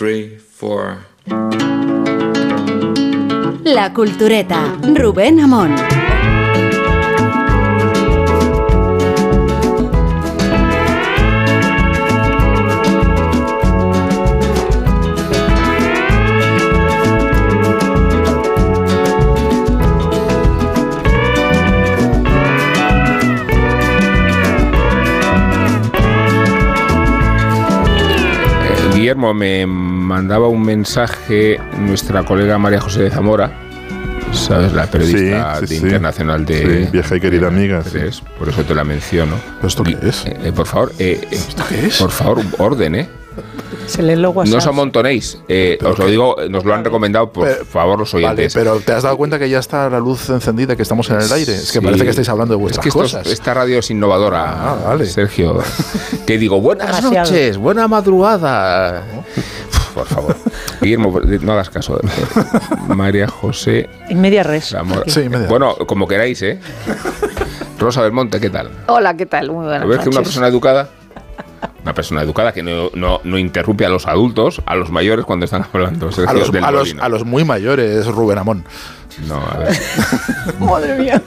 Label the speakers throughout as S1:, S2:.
S1: three, four.
S2: La Cultureta, Rubén Amón.
S3: Eh, Guillermo me mandaba un mensaje nuestra colega María José de Zamora, ¿sabes? La periodista
S4: Sí, sí,
S3: de
S4: sí.
S3: internacional de.
S4: Sí, vieja y querida
S3: de
S4: amiga,
S3: tres, Por eso te la menciono.
S4: ¿Pero esto qué es?
S3: Eh, eh, por favor, eh, eh,
S4: ¿Esto qué es?
S3: por favor, orden, ¿eh?
S5: Se lee los WhatsApp.
S3: No os amontonéis. Eh, os lo digo, nos lo han recomendado, por
S6: Pero-
S3: favor, los
S6: Vale,
S3: oyentes.
S6: pero ¿te has dado cuenta que ya está la luz encendida, que estamos en el aire? Es que
S3: Sí.
S6: parece que estáis hablando de
S3: Es
S6: vuestras
S3: que esto es-
S6: cosas.
S3: esta radio es innovadora,
S6: Ah, vale.
S3: Sergio. Que digo, buenas
S5: Demasiado.
S3: noches, buena madrugada. Por favor. Guillermo, no hagas caso. Eh, María José
S5: En media res.
S3: Zamora.
S6: Sí, media
S3: Bueno, como queráis, ¿eh? Rosa Belmonte, ¿qué tal?
S7: Hola, ¿qué tal? Muy buenas
S3: ¿Lo ves que una persona educada? Una persona educada que no, no, no interrumpe a los adultos, a los mayores cuando están hablando.
S6: A, los,
S3: del
S6: a, los, a los muy mayores, Rubén Amón.
S3: No, a ver.
S5: Madre mía.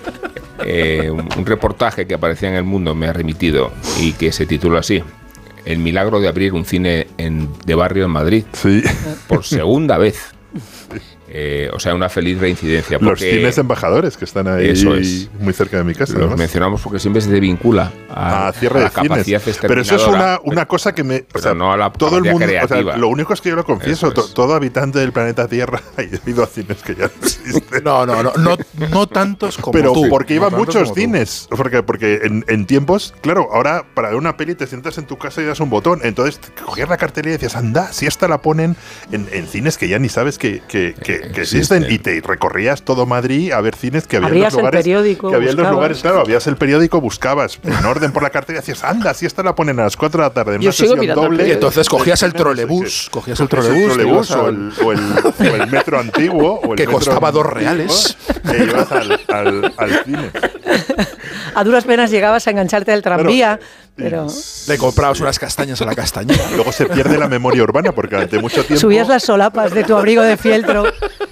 S3: Eh, un un reportaje que aparecía en El Mundo me ha remitido y que se titula así. El milagro de abrir un cine en- de barrio en Madrid
S4: Sí.
S3: por segunda vez. Eh, o sea, una feliz reincidencia.
S4: Los cines embajadores que están ahí
S3: Eso es.
S4: muy cerca de mi casa.
S3: los
S4: además.
S3: mencionamos porque siempre se vincula a,
S4: a cierre
S3: a
S4: de
S3: capacidad
S4: cines. Pero eso es una, una cosa que me. O
S3: Pero
S4: sea,
S3: no a la
S4: todo el mundo. o sea,
S3: creativa.
S4: lo único es que yo lo confieso.
S3: Eso
S4: to-
S3: es.
S4: todo habitante del planeta Tierra ha ido a cines que ya no existen.
S6: No, no, no, no, no tantos como
S4: Pero
S6: tú.
S4: porque
S6: No tantos
S4: muchos
S6: tú.
S4: cines. Porque, porque en, en tiempos, claro, ahora para ver una peli te sientas en tu casa y das un botón. Entonces cogías la cartelera y decías, anda, si esta la ponen en, en cines que ya ni sabes que, que- que- que existen. Y te recorrías todo Madrid a ver cines que había en los
S5: el
S4: lugares.
S5: periódico,
S4: que había en los
S5: buscabas.
S4: lugares, claro, habías el periódico, buscabas en orden por la cartera y decías, anda, si esta la ponen a las 4 de la tarde en
S7: Yo
S4: una
S7: sigo
S4: sesión
S7: el
S4: doble.
S6: Y
S7: periódico.
S6: entonces cogías el trolebús, cogías el trolebús, te
S4: o el, o el- o el metro antiguo. o el
S6: Que
S4: metro
S6: costaba dos reales.
S4: E ibas al, al- al cine.
S5: A duras penas llegabas a engancharte al tranvía, pero
S6: Le comprabas unas castañas a la castañera.
S4: Luego se pierde la memoria urbana porque durante mucho tiempo.
S5: subías las solapas de tu abrigo de fieltro,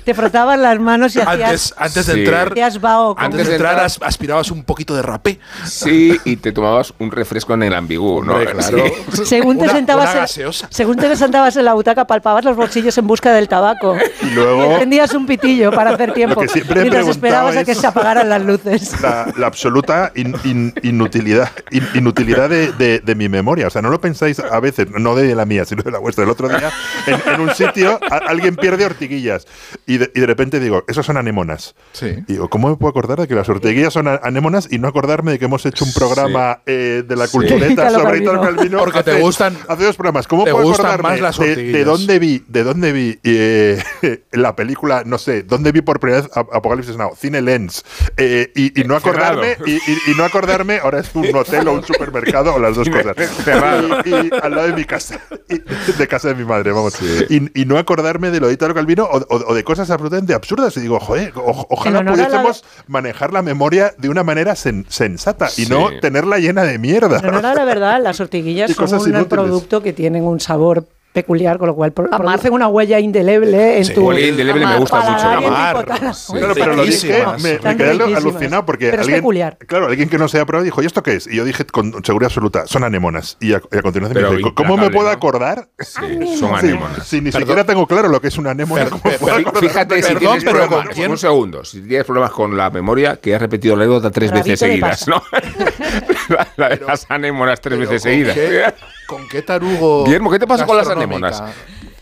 S5: te frotabas las manos y hacías,
S6: antes de entrar,
S5: vaho
S6: antes
S3: Antes
S6: de entrar
S3: entrar-
S6: as- aspirabas un poquito de rapé.
S3: Sí, y te tomabas un refresco en el ambigú, ¿no?
S6: Claro.
S3: Sí.
S5: Según te,
S6: Una-
S5: sentabas
S6: una
S5: en, según te sentabas en la butaca, palpabas los bolsillos en busca del tabaco.
S4: Y luego-
S5: encendías un pitillo para hacer tiempo. Mientras esperabas a que se apagaran las luces.
S4: La, la absoluta in- in- inutilidad, in- inutilidad de, de- de mi memoria. O sea, no lo pensáis a veces, no de la mía, sino de la vuestra. El otro día, en, en un sitio, a- alguien pierde ortiguillas. Y de, y de repente digo, esos son anémonas.
S6: Sí.
S4: Y digo, ¿cómo me puedo acordar de que las ortiguillas son anémonas y no acordarme de que hemos hecho un programa eh, de la
S3: Sí.
S4: cultureta
S5: Italo
S4: sobre Italo
S5: Calvino.
S6: Porque te
S4: hace-
S6: gustan-
S4: Hace dos programas. ¿Cómo
S6: te
S4: puedo acordarme
S6: más las
S4: de- dónde vi, de dónde vi eh, la película, no sé, dónde vi por primera vez Ap- Apocalipsis Now? Cine Lens. Eh, y, y no acordarme, y, y- y no acordarme, ahora es un hotel o un supermercado o las dos cosas.
S3: Cerrado.
S4: Y, y al lado de mi casa, y- de casa de mi madre, vamos. Y, y no acordarme de lo de Italo Calvino o, o- o de cosas absolutamente absurdas. Y digo, joder, o- ojalá
S5: la-
S4: pudiésemos manejar la memoria de una manera sen- sensata y
S3: Sí.
S4: no tenerla llena de mierda.
S5: Pero no la verdad, las ortiguillas son un
S4: inútiles.
S5: producto que tienen un sabor peculiar, con lo cual pro-
S7: Amar.
S5: producen una huella indeleble en
S6: Sí,
S5: tu
S3: Huele indeleble me gusta mucho.
S6: Amar. Sí.
S4: Claro, pero lo dije, me, quedé alucinado porque
S5: Pero es
S4: alguien,
S5: peculiar.
S4: claro, alguien que no se ha probado dijo, ¿y esto qué es? Y yo dije con seguridad absoluta, son anémonas. Y a, y a continuación
S3: Pero
S4: me dice, ¿cómo me puedo
S3: ¿no?
S4: acordar?
S3: Sí, son
S4: Si,
S3: anémonas.
S4: si ni siquiera tengo claro lo que es una anémona.
S3: Fíjate si
S6: Perdón,
S3: tienes
S6: pero
S3: problemas, un segundo, si tienes problemas con la memoria, que has repetido la anécdota tres veces seguidas, la, de las anémonas tres veces
S6: ¿con
S3: seguidas.
S6: ¿Con qué tarugo.
S3: Guillermo, ¿qué te pasa con las anémonas?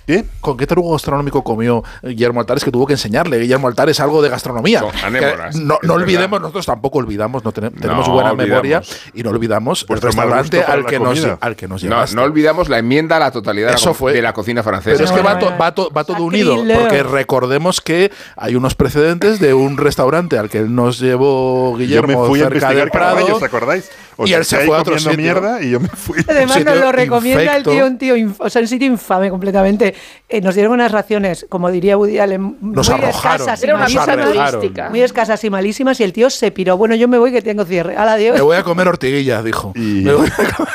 S4: ¿Qué?
S6: ¿Con qué tarugo gastronómico comió Guillermo Altares que tuvo que enseñarle? Guillermo Altares algo de gastronomía.
S3: Son anémonas,
S6: Que no
S3: verdad.
S6: olvidemos, nosotros tampoco olvidamos, no tenem- tenemos
S3: No,
S6: buena
S3: olvidamos.
S6: memoria y no olvidamos el
S4: Vuestro mal
S6: restaurante al que, nos, al que nos
S3: No,
S6: llevaste.
S3: no olvidamos la enmienda a la totalidad de la
S6: Eso fue.
S3: de la cocina francesa.
S6: Pero es que va,
S5: no,
S6: to-
S5: no.
S6: va, to- va todo unido, porque recordemos que hay unos precedentes de un restaurante al que nos llevó
S4: Yo
S6: Guillermo
S4: me fui a
S6: cerca
S4: investigar
S6: del Prado.
S4: ¿os acordáis?
S6: Y él se fue a otro
S4: comiendo
S6: sitio.
S4: mierda y yo me fui.
S5: Además nos lo recomienda
S6: infecto.
S5: el tío, un tío, inf- o sea, un sitio infame completamente. Eh, nos dieron unas raciones, como diría Woody Allen,
S6: Nos
S5: muy
S6: arrojaron.
S5: escasas y
S7: Era visa
S5: malísimas. Muy escasas y malísimas y el tío se piró. Bueno, yo me voy que tengo cierre. Al adiós.
S6: Me voy a comer ortiguillas, dijo.
S4: Y-
S6: Me voy a comer-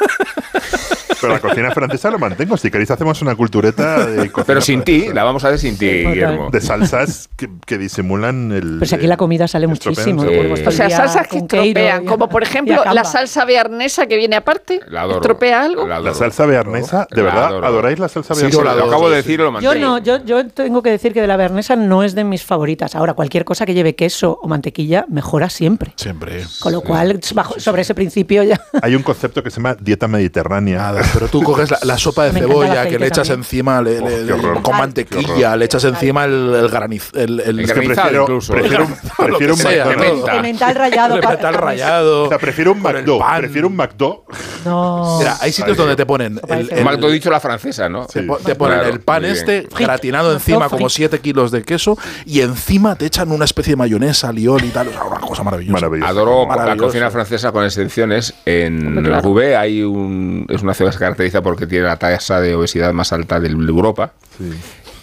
S4: Pero la cocina francesa lo mantengo. Si queréis hacemos una cultureta de cocina
S3: Pero sin ti, la vamos a hacer sin ti,
S5: Sí.
S3: Guillermo.
S4: De salsas que, que disimulan el...
S5: Pues aquí la comida sale muchísimo.
S1: O sea, salsas que estropean,
S5: y-
S1: como por
S5: y
S1: ejemplo la salsa bearnesa que viene aparte.
S3: La adoro.
S1: ¿Estropea algo?
S3: La.
S4: La salsa bearnesa, ¿de
S3: La
S4: verdad?
S3: adoro.
S4: ¿Adoráis la salsa
S3: Sí,
S4: bearnesa?
S3: sí, lo
S6: adoro,
S3: acabo de decir lo
S5: Yo
S3: mantengo.
S5: no, yo, yo tengo que decir que de la bernesa no es de mis favoritas. Ahora, cualquier cosa que lleve queso o mantequilla mejora siempre.
S6: Siempre.
S5: Con lo cual, bajo- sobre ese principio ya.
S4: Hay un concepto que se llama dieta mediterránea.
S6: Nada, pero tú coges la, la sopa de
S5: Me
S6: cebolla que le echas
S5: también.
S6: encima le-
S4: Oh,
S6: le- con mantequilla, le echas encima el, el graniz. El, el-
S3: El
S6: es que
S3: granizado
S4: prefiero,
S3: incluso.
S4: prefiero, un- prefiero un McDonald's.
S5: Mental rayado.
S4: O sea, prefiero un McDo.
S6: Pan.
S4: Prefiero un McDo.
S5: No.
S6: Mira, hay sitios donde te ponen el, el-
S3: Magdo dicho la francesa, ¿no?
S6: te, po- te ponen
S3: Claro,
S6: el pan este gratinado encima como 7 kilos de queso y encima te echan una especie de mayonesa, liol y tal. O sea, una cosa maravillosa.
S3: Adoro la cocina francesa con excepciones. En
S1: claro.
S3: Roubaix hay un, es una ciudad que se caracteriza porque tiene la tasa de obesidad más alta de Europa.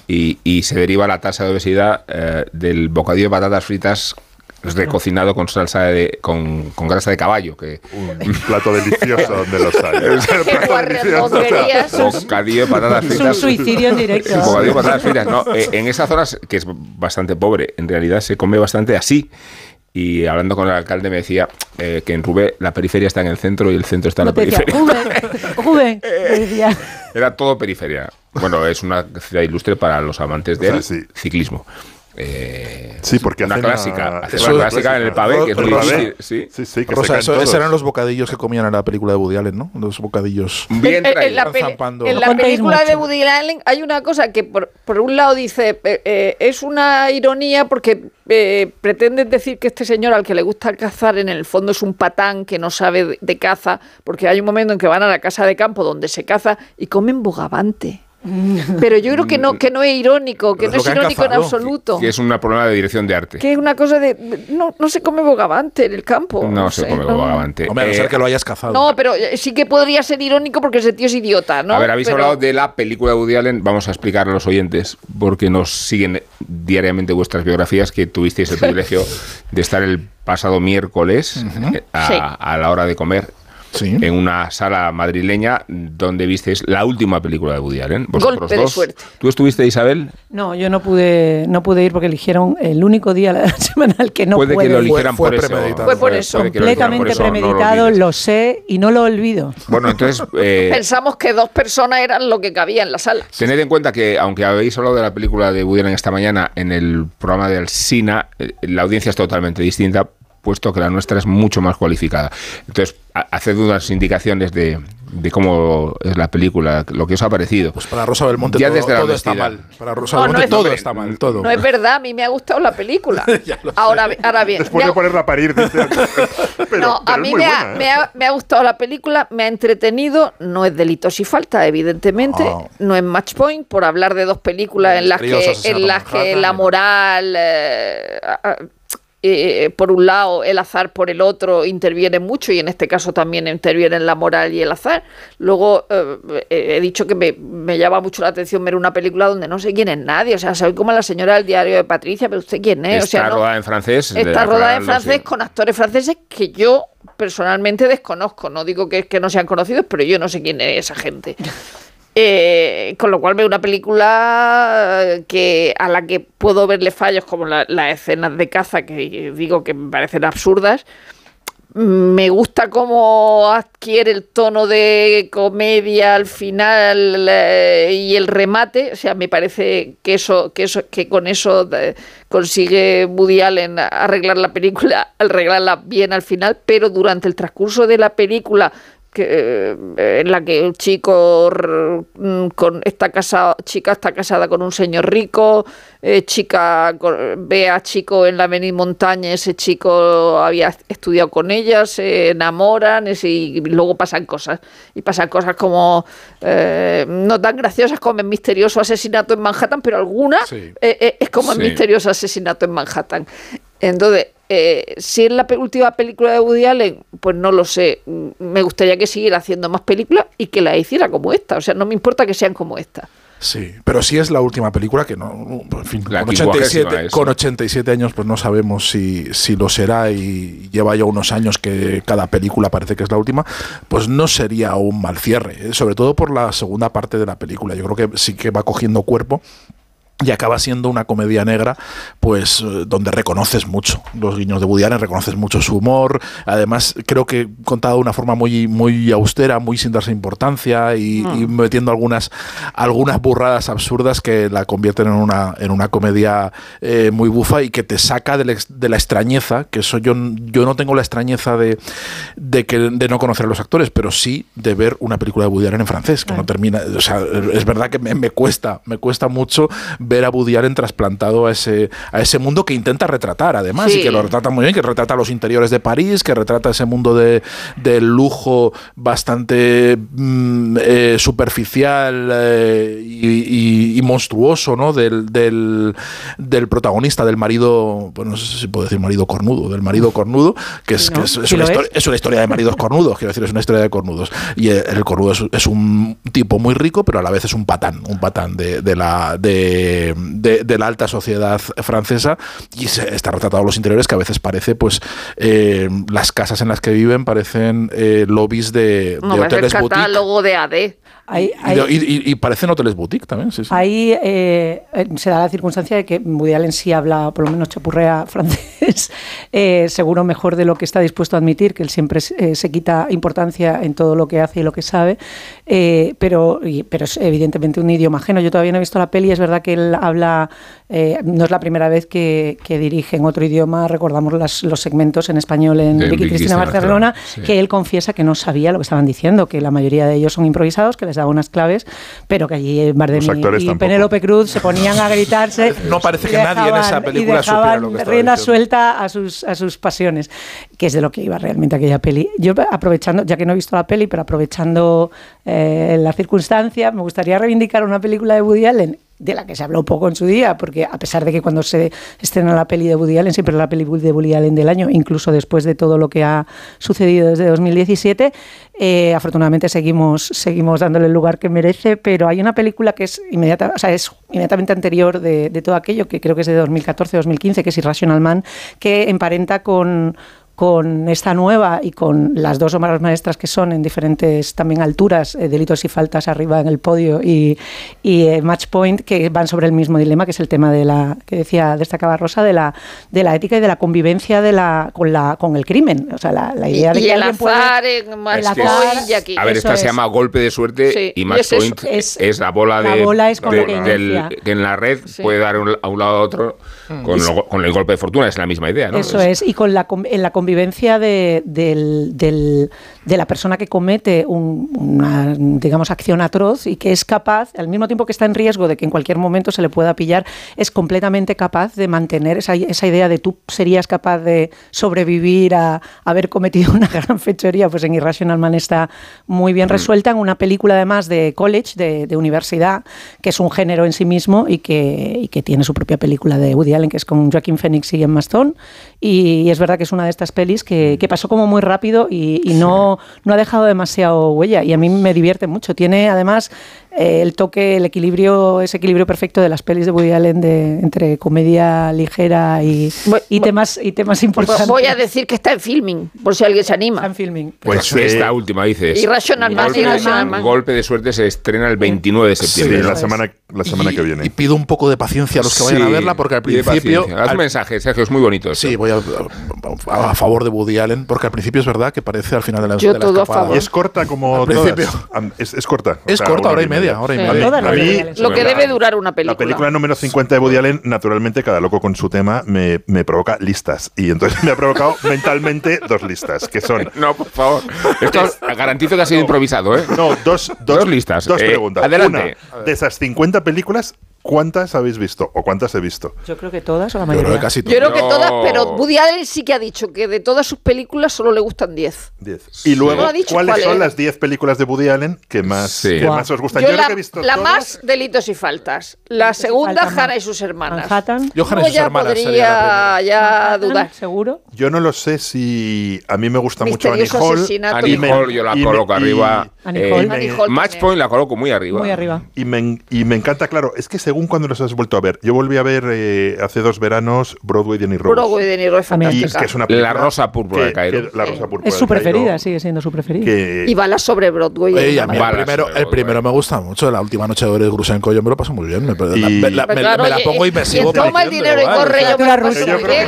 S3: Y, y se deriva la tasa de obesidad eh, del bocadillo de patatas fritas recocinado con salsa de, con, con grasa de caballo que
S4: Un plato delicioso donde los hay. Es el
S1: Qué
S4: plato delicioso, o sea,
S1: guarremondonguerías.
S3: bocadillo de patatas
S5: Es un suicidio en directo.
S3: bocadillo de patatas fritas no eh, en esa zona que es bastante pobre en realidad se come bastante así y hablando con el alcalde me decía eh, que en Roubaix la periferia está en el centro y el centro está en
S5: No
S3: la
S5: te decía,
S3: periferia
S5: Rubén, Rubén.
S3: Era todo periferia. Bueno, es una ciudad ilustre para los amantes
S4: O sea,
S3: del
S4: sí.
S3: ciclismo. Eh,
S4: Sí, porque
S3: una
S4: hacen
S3: clásica.
S6: eso
S3: una clásica en el pavé, que es. Sí.
S4: Sí, sí, que
S6: Rosa, eso- esos eran los bocadillos que comían en la película de Woody Allen, ¿no? Los bocadillos.
S3: Bien
S1: En- en, la,
S6: zampando.
S1: en la película de. Woody Allen hay una cosa que por, por un lado dice eh, eh, es una ironía porque eh, pretenden decir que este señor al que le gusta cazar en el fondo es un patán que no sabe de, de caza porque hay un momento en que van a la casa de campo donde se caza y comen bogavante. Pero yo creo que no, que no es irónico, que
S6: Pero
S1: no
S6: es que
S1: irónico en absoluto.
S3: Que es un problema de dirección de arte.
S1: Que es una cosa de... No, no se come bogavante en el campo.
S3: No se
S1: sé,
S3: come
S1: no.
S3: bogavante.
S6: Hombre, a no
S3: Eh,
S6: ser que lo hayas cazado.
S1: No, pero eh, sí que podría ser irónico porque ese tío es idiota, ¿no?
S3: A ver, habéis
S1: Pero-
S3: hablado de la película de Woody Allen. Vamos a explicar a los oyentes, porque nos siguen diariamente vuestras biografías, que tuvisteis el privilegio de estar el pasado miércoles eh, a,
S1: Sí.
S3: a la hora de comer
S6: Sí.
S3: en una sala madrileña donde visteis la última película de Woody Allen.
S1: Golpe de suerte.
S3: ¿Tú estuviste, Isabel?
S5: No, yo no pude, no pude ir porque eligieron el único día de la semana al que no
S3: Puede
S5: puede
S3: que lo eligieran
S6: Fue-
S3: por
S6: fue
S3: eso.
S1: Fue por eso.
S3: Puede eligieran por
S5: Completamente
S3: eso, no lo
S5: premeditado, lo sé y no lo olvido.
S3: Bueno, entonces, eh,
S1: Pensamos que dos personas eran lo que cabía en la sala.
S3: tened en cuenta que, aunque habéis hablado de la película de Woody Allen esta mañana en el programa de Alsina, eh, la audiencia es totalmente distinta, puesto que la nuestra es mucho más cualificada. Entonces, ha- haced unas indicaciones de, de cómo es la película, lo que os ha parecido.
S6: Pues para Rosa Belmonte
S3: Ya
S6: todo,
S3: desde la
S6: todo está mal. Para Rosa
S1: No, no
S6: Belmonte
S1: es-
S6: todo está mal, todo.
S1: No es verdad, a mí me ha gustado la película. Ahora, ahora bien,
S4: Después de
S1: ha-
S4: ponerla a parir, dice. Pero,
S1: no,
S4: pero
S1: a mí me,
S4: buena,
S1: ha,
S4: ¿eh?
S1: me, ha, me ha gustado la película, me ha entretenido, no es delitos y falta, evidentemente,
S6: Ah.
S1: no es match point, por hablar de dos películas en las que, en las que la moral, eh, eh, por un lado, el azar por el otro interviene mucho y en este caso también intervienen la moral y el azar. Luego eh, he dicho que me, me llama mucho la atención ver una película donde no sé quién es nadie, o sea, soy como la señora del diario de Patricia, pero usted quién es,
S3: Está
S1: o sea, no-
S3: rodada en francés.
S1: Está rodada en francés
S3: sí.
S1: con actores franceses que yo personalmente desconozco. No digo que, que no sean conocidos, pero yo no sé quién es esa gente. Eh, con lo cual veo una película que a la que puedo verle fallos como la- las escenas de caza que digo que me parecen absurdas. Me gusta cómo adquiere el tono de comedia al final eh, y el remate. O sea, me parece que eso, que eso, que con eso eh, consigue Woody Allen arreglar la película, arreglarla bien al final, pero durante el transcurso de la película que, eh, en la que el chico mm, con, está casado, chica está casada con un señor rico, eh, chica con- ve a chico en la Avenida Montaña, ese chico había estudiado con ella, se enamoran ese- y luego pasan cosas. Y pasan cosas como eh, no tan graciosas como el misterioso asesinato en Manhattan, pero algunas
S6: Sí.
S1: eh, eh, es como el
S3: Sí.
S1: misterioso asesinato en Manhattan. Entonces, eh, si es la pe- última película de Woody Allen, pues no lo sé. Mm, Me gustaría que siguiera haciendo más películas y que las hiciera como esta. O sea, no me importa que sean como esta.
S6: Sí, pero sí es la última película que no, en fin,
S3: La
S6: con,
S3: quincuagésima
S6: 87,
S3: es,
S6: con
S3: sí.
S6: 87 años pues no sabemos si, si lo será y lleva ya unos años que cada película parece que es la última, pues no sería un mal cierre, ¿eh? sobre todo por la segunda parte de la película. Yo creo que sí que va cogiendo cuerpo y acaba siendo una comedia negra, pues eh, donde reconoces mucho los guiños de Woody Allen, reconoces mucho su humor. Además, creo que contado de una forma muy, muy austera, muy sin darse importancia y, y metiendo algunas, algunas burradas absurdas que la convierten en una, en una comedia eh, muy bufa y que te saca de la, de la extrañeza, que eso yo, yo no tengo la extrañeza de, de, que, de no conocer a los actores, pero sí de ver una película de Woody Allen en francés, que no termina. O sea, es verdad que me, me cuesta, me cuesta mucho ver a Woody Allen trasplantado a ese, a ese mundo que intenta retratar, además,
S1: Sí.
S6: y que lo retrata muy bien, que retrata los interiores de París, que retrata ese mundo de, del lujo bastante mm, eh, superficial eh, y, y- y monstruoso, ¿no? Del, del, del protagonista, del marido, pues no sé si puedo decir marido cornudo, del marido cornudo, que es, es, una historia, es una historia de maridos cornudos, quiero decir, es una historia de cornudos. Y el, el cornudo es, es un tipo muy rico, pero a la vez es un patán, un patán de, de la, de, de- de la alta sociedad francesa y se, está retratado los interiores que a veces parece, pues, eh, las casas en las que viven parecen eh, lobbies de, de
S1: No,
S6: hoteles boutique.
S1: catálogo de AD.
S5: Hay,
S6: Y,
S5: hay-
S6: de- y- y- y parecen hoteles boutique también, sí, sí.
S5: Ahí eh, eh, se da la circunstancia de que Woody Allen sí habla, por lo menos chapurrea francés, eh, seguro mejor de lo que está dispuesto a admitir, que él siempre eh, se quita importancia en todo lo que hace y lo que sabe, eh, pero, y- pero es evidentemente un idioma ajeno. Yo todavía no he visto la peli, es verdad que él habla, eh, no es la primera vez que, que dirige en otro idioma, recordamos las- los segmentos en español en
S3: De
S5: Vicky Cristina
S3: Cristina
S5: Barcelona,
S3: Barcelona, sí.
S5: que él confiesa que no sabía lo que estaban diciendo, que la mayoría de ellos son improvisados, que les daba unas claves, pero que allí Bardem y
S4: tampoco.
S5: Penélope Cruz se ponían a gritarse.
S6: No parece
S5: y
S6: que nadie en esa película
S5: y dejaban
S6: supiera lo que estaba
S5: rienda
S6: diciendo.
S5: suelta a sus, a sus pasiones, que es de lo que iba realmente aquella peli. Yo aprovechando, ya que no he visto la peli, pero aprovechando eh, la circunstancia, me gustaría reivindicar una película de Woody Allen de la que se habló poco en su día, porque a pesar de que cuando se estrena la peli de Woody Allen, siempre la peli de Woody Allen del año, incluso después de todo lo que ha sucedido desde 2017, eh, afortunadamente seguimos, seguimos dándole el lugar que merece, pero hay una película que es, inmediata, o sea, es inmediatamente anterior de, de todo aquello, que creo que es de 2014-2015, que es Irrational Man, que emparenta con con esta nueva y con las dos obras maestras que son en diferentes también alturas, eh, delitos y faltas arriba en el podio y, y eh, Match Point, que van sobre el mismo dilema, que es el tema de la que decía, destacaba Rosa, de la, de la ética y de la convivencia de la, con, la, con el crimen. O sea, la, la
S1: Y,
S5: idea de
S1: y
S5: que
S1: el
S5: puede-
S1: azar en Match
S5: el azar-
S1: Point y aquí.
S3: A ver, esta se llama golpe de suerte
S1: Sí,
S3: y
S1: y
S3: Match
S1: es
S3: Point
S5: es-
S3: es, la bola
S5: la
S3: de,
S5: bola es con
S3: de- del- que en la red
S1: Sí.
S3: puede dar un- a un lado a otro con, lo- con el golpe de fortuna, es la misma idea, ¿no?
S5: Eso es, y con la, con- en la convivencia de, del- del- de la persona que comete un- una, digamos, acción atroz y que es capaz, al mismo tiempo que está en riesgo de que en cualquier momento se le pueda pillar, es completamente capaz de mantener esa, esa idea de tú serías capaz de sobrevivir a haber cometido una gran fechoría, pues en Irrational Man está muy bien resuelta, en una película además de college, de, de universidad, que es un género en sí mismo y que, y que tiene su propia película de Woody Allen, que es con Joaquin Phoenix y Emma Stone. Y, es verdad que es una de estas pelis que, que pasó como muy rápido y, y no, no ha dejado demasiado huella. Y a mí me divierte mucho. Tiene además eh, el toque, el equilibrio, ese equilibrio perfecto de las pelis de Woody Allen de, entre comedia ligera y,
S1: Voy-
S5: y temas, y temas importantes.
S1: voy a decir que está en filming, por si alguien se
S5: Está
S1: anima.
S5: en filming.
S3: Pues
S4: Eh,
S3: esta última dices.
S1: Irrational Man,
S3: golpe,
S1: Irrational Man.
S3: golpe de suerte se estrena el 29 de
S4: Sí,
S3: septiembre.
S4: la
S3: ¿no?
S4: semana, la semana
S6: y,
S4: que viene.
S6: y pido un poco de paciencia a los que vayan a
S3: Sí,
S6: verla, porque al principio.
S3: Haz
S6: al-
S3: un mensaje, Sergio, es muy bonito. esto.
S6: Sí, voy a, a, a favor de Woody Allen, porque al principio es verdad que parece al final de la,
S1: Yo
S6: de la
S1: todo a
S6: escapada.
S1: favor.
S4: Y es corta como
S6: Al principio.
S4: Es, es corta. o
S6: Es
S4: sea,
S6: corta, hora y media, hora y
S1: Sí.
S6: media.
S5: Todas las
S4: A
S5: de
S4: mí,
S5: Woody Allen son
S1: Lo que
S3: la-
S1: debe durar una película.
S4: La película número 50 de Woody Allen, naturalmente, cada loco con su tema, me, me provoca listas. Y entonces me ha provocado mentalmente dos listas, que son.
S3: No, por favor. Esto garantizo que ha sido improvisado, ¿eh?
S4: No, dos, dos,
S3: Dos listas.
S4: Dos
S3: Eh,
S4: preguntas.
S3: adelante.
S4: Una, de esas 50 películas, ¿cuántas habéis visto? ¿O cuántas he visto?
S5: Yo creo que todas o la
S6: Yo creo
S5: mayoría.
S6: que casi
S1: Yo creo que
S3: No.
S1: todas, pero Woody Allen sí que ha dicho que de todas sus películas solo le gustan 10.
S4: Diez. Y luego, ¿cuáles
S1: cuál
S4: son las 10 películas de Woody Allen que más,
S3: Sí.
S4: que más os gustan?
S1: Yo,
S4: Yo, creo
S1: la,
S4: que he visto
S1: la
S4: todas.
S1: más delitos y faltas. La segunda,
S5: falta
S1: Hannah y sus hermanas.
S5: Manhattan.
S6: Yo, Hannah y sus
S1: ya
S6: hermanas sería
S1: podría
S6: la
S1: ya
S5: Manhattan,
S1: dudar.
S5: ¿Seguro?
S4: Yo no lo sé si a mí me gusta mucho Annie Hall.
S3: Annie Hall yo la
S4: y
S3: coloco
S4: y-
S3: arriba.
S5: Annie
S3: Eh,
S5: Hall.
S1: Annie Hall
S3: Match. Point la coloco muy arriba.
S5: Muy arriba.
S4: Y me, y me encanta, claro, es que según cuando los has vuelto a ver, yo volví a ver eh, hace dos veranos Broadway de Rose.
S1: Broadway de Niro es
S4: y
S1: fantástica.
S4: que es una
S3: La Rosa Púrpura
S4: que-
S3: de Cairo.
S4: que la Rosa Púrpura
S5: Es su
S4: Cairo,
S5: preferida, sigue siendo su preferida.
S4: que-
S1: Y balas sobre Broadway.
S6: Oye, y a mí el primero,
S3: sobre
S6: el
S3: Broadway.
S6: primero me gusta mucho. La última noche de Ores Grusenko yo me lo paso muy bien. Me, la-
S4: Y-
S6: me la, me-
S1: claro,
S6: me la
S1: oye,
S6: pongo y me
S1: y
S6: sigo
S1: toma el dinero y corre, yo me
S4: Pero
S5: rusa.
S4: yo creo, que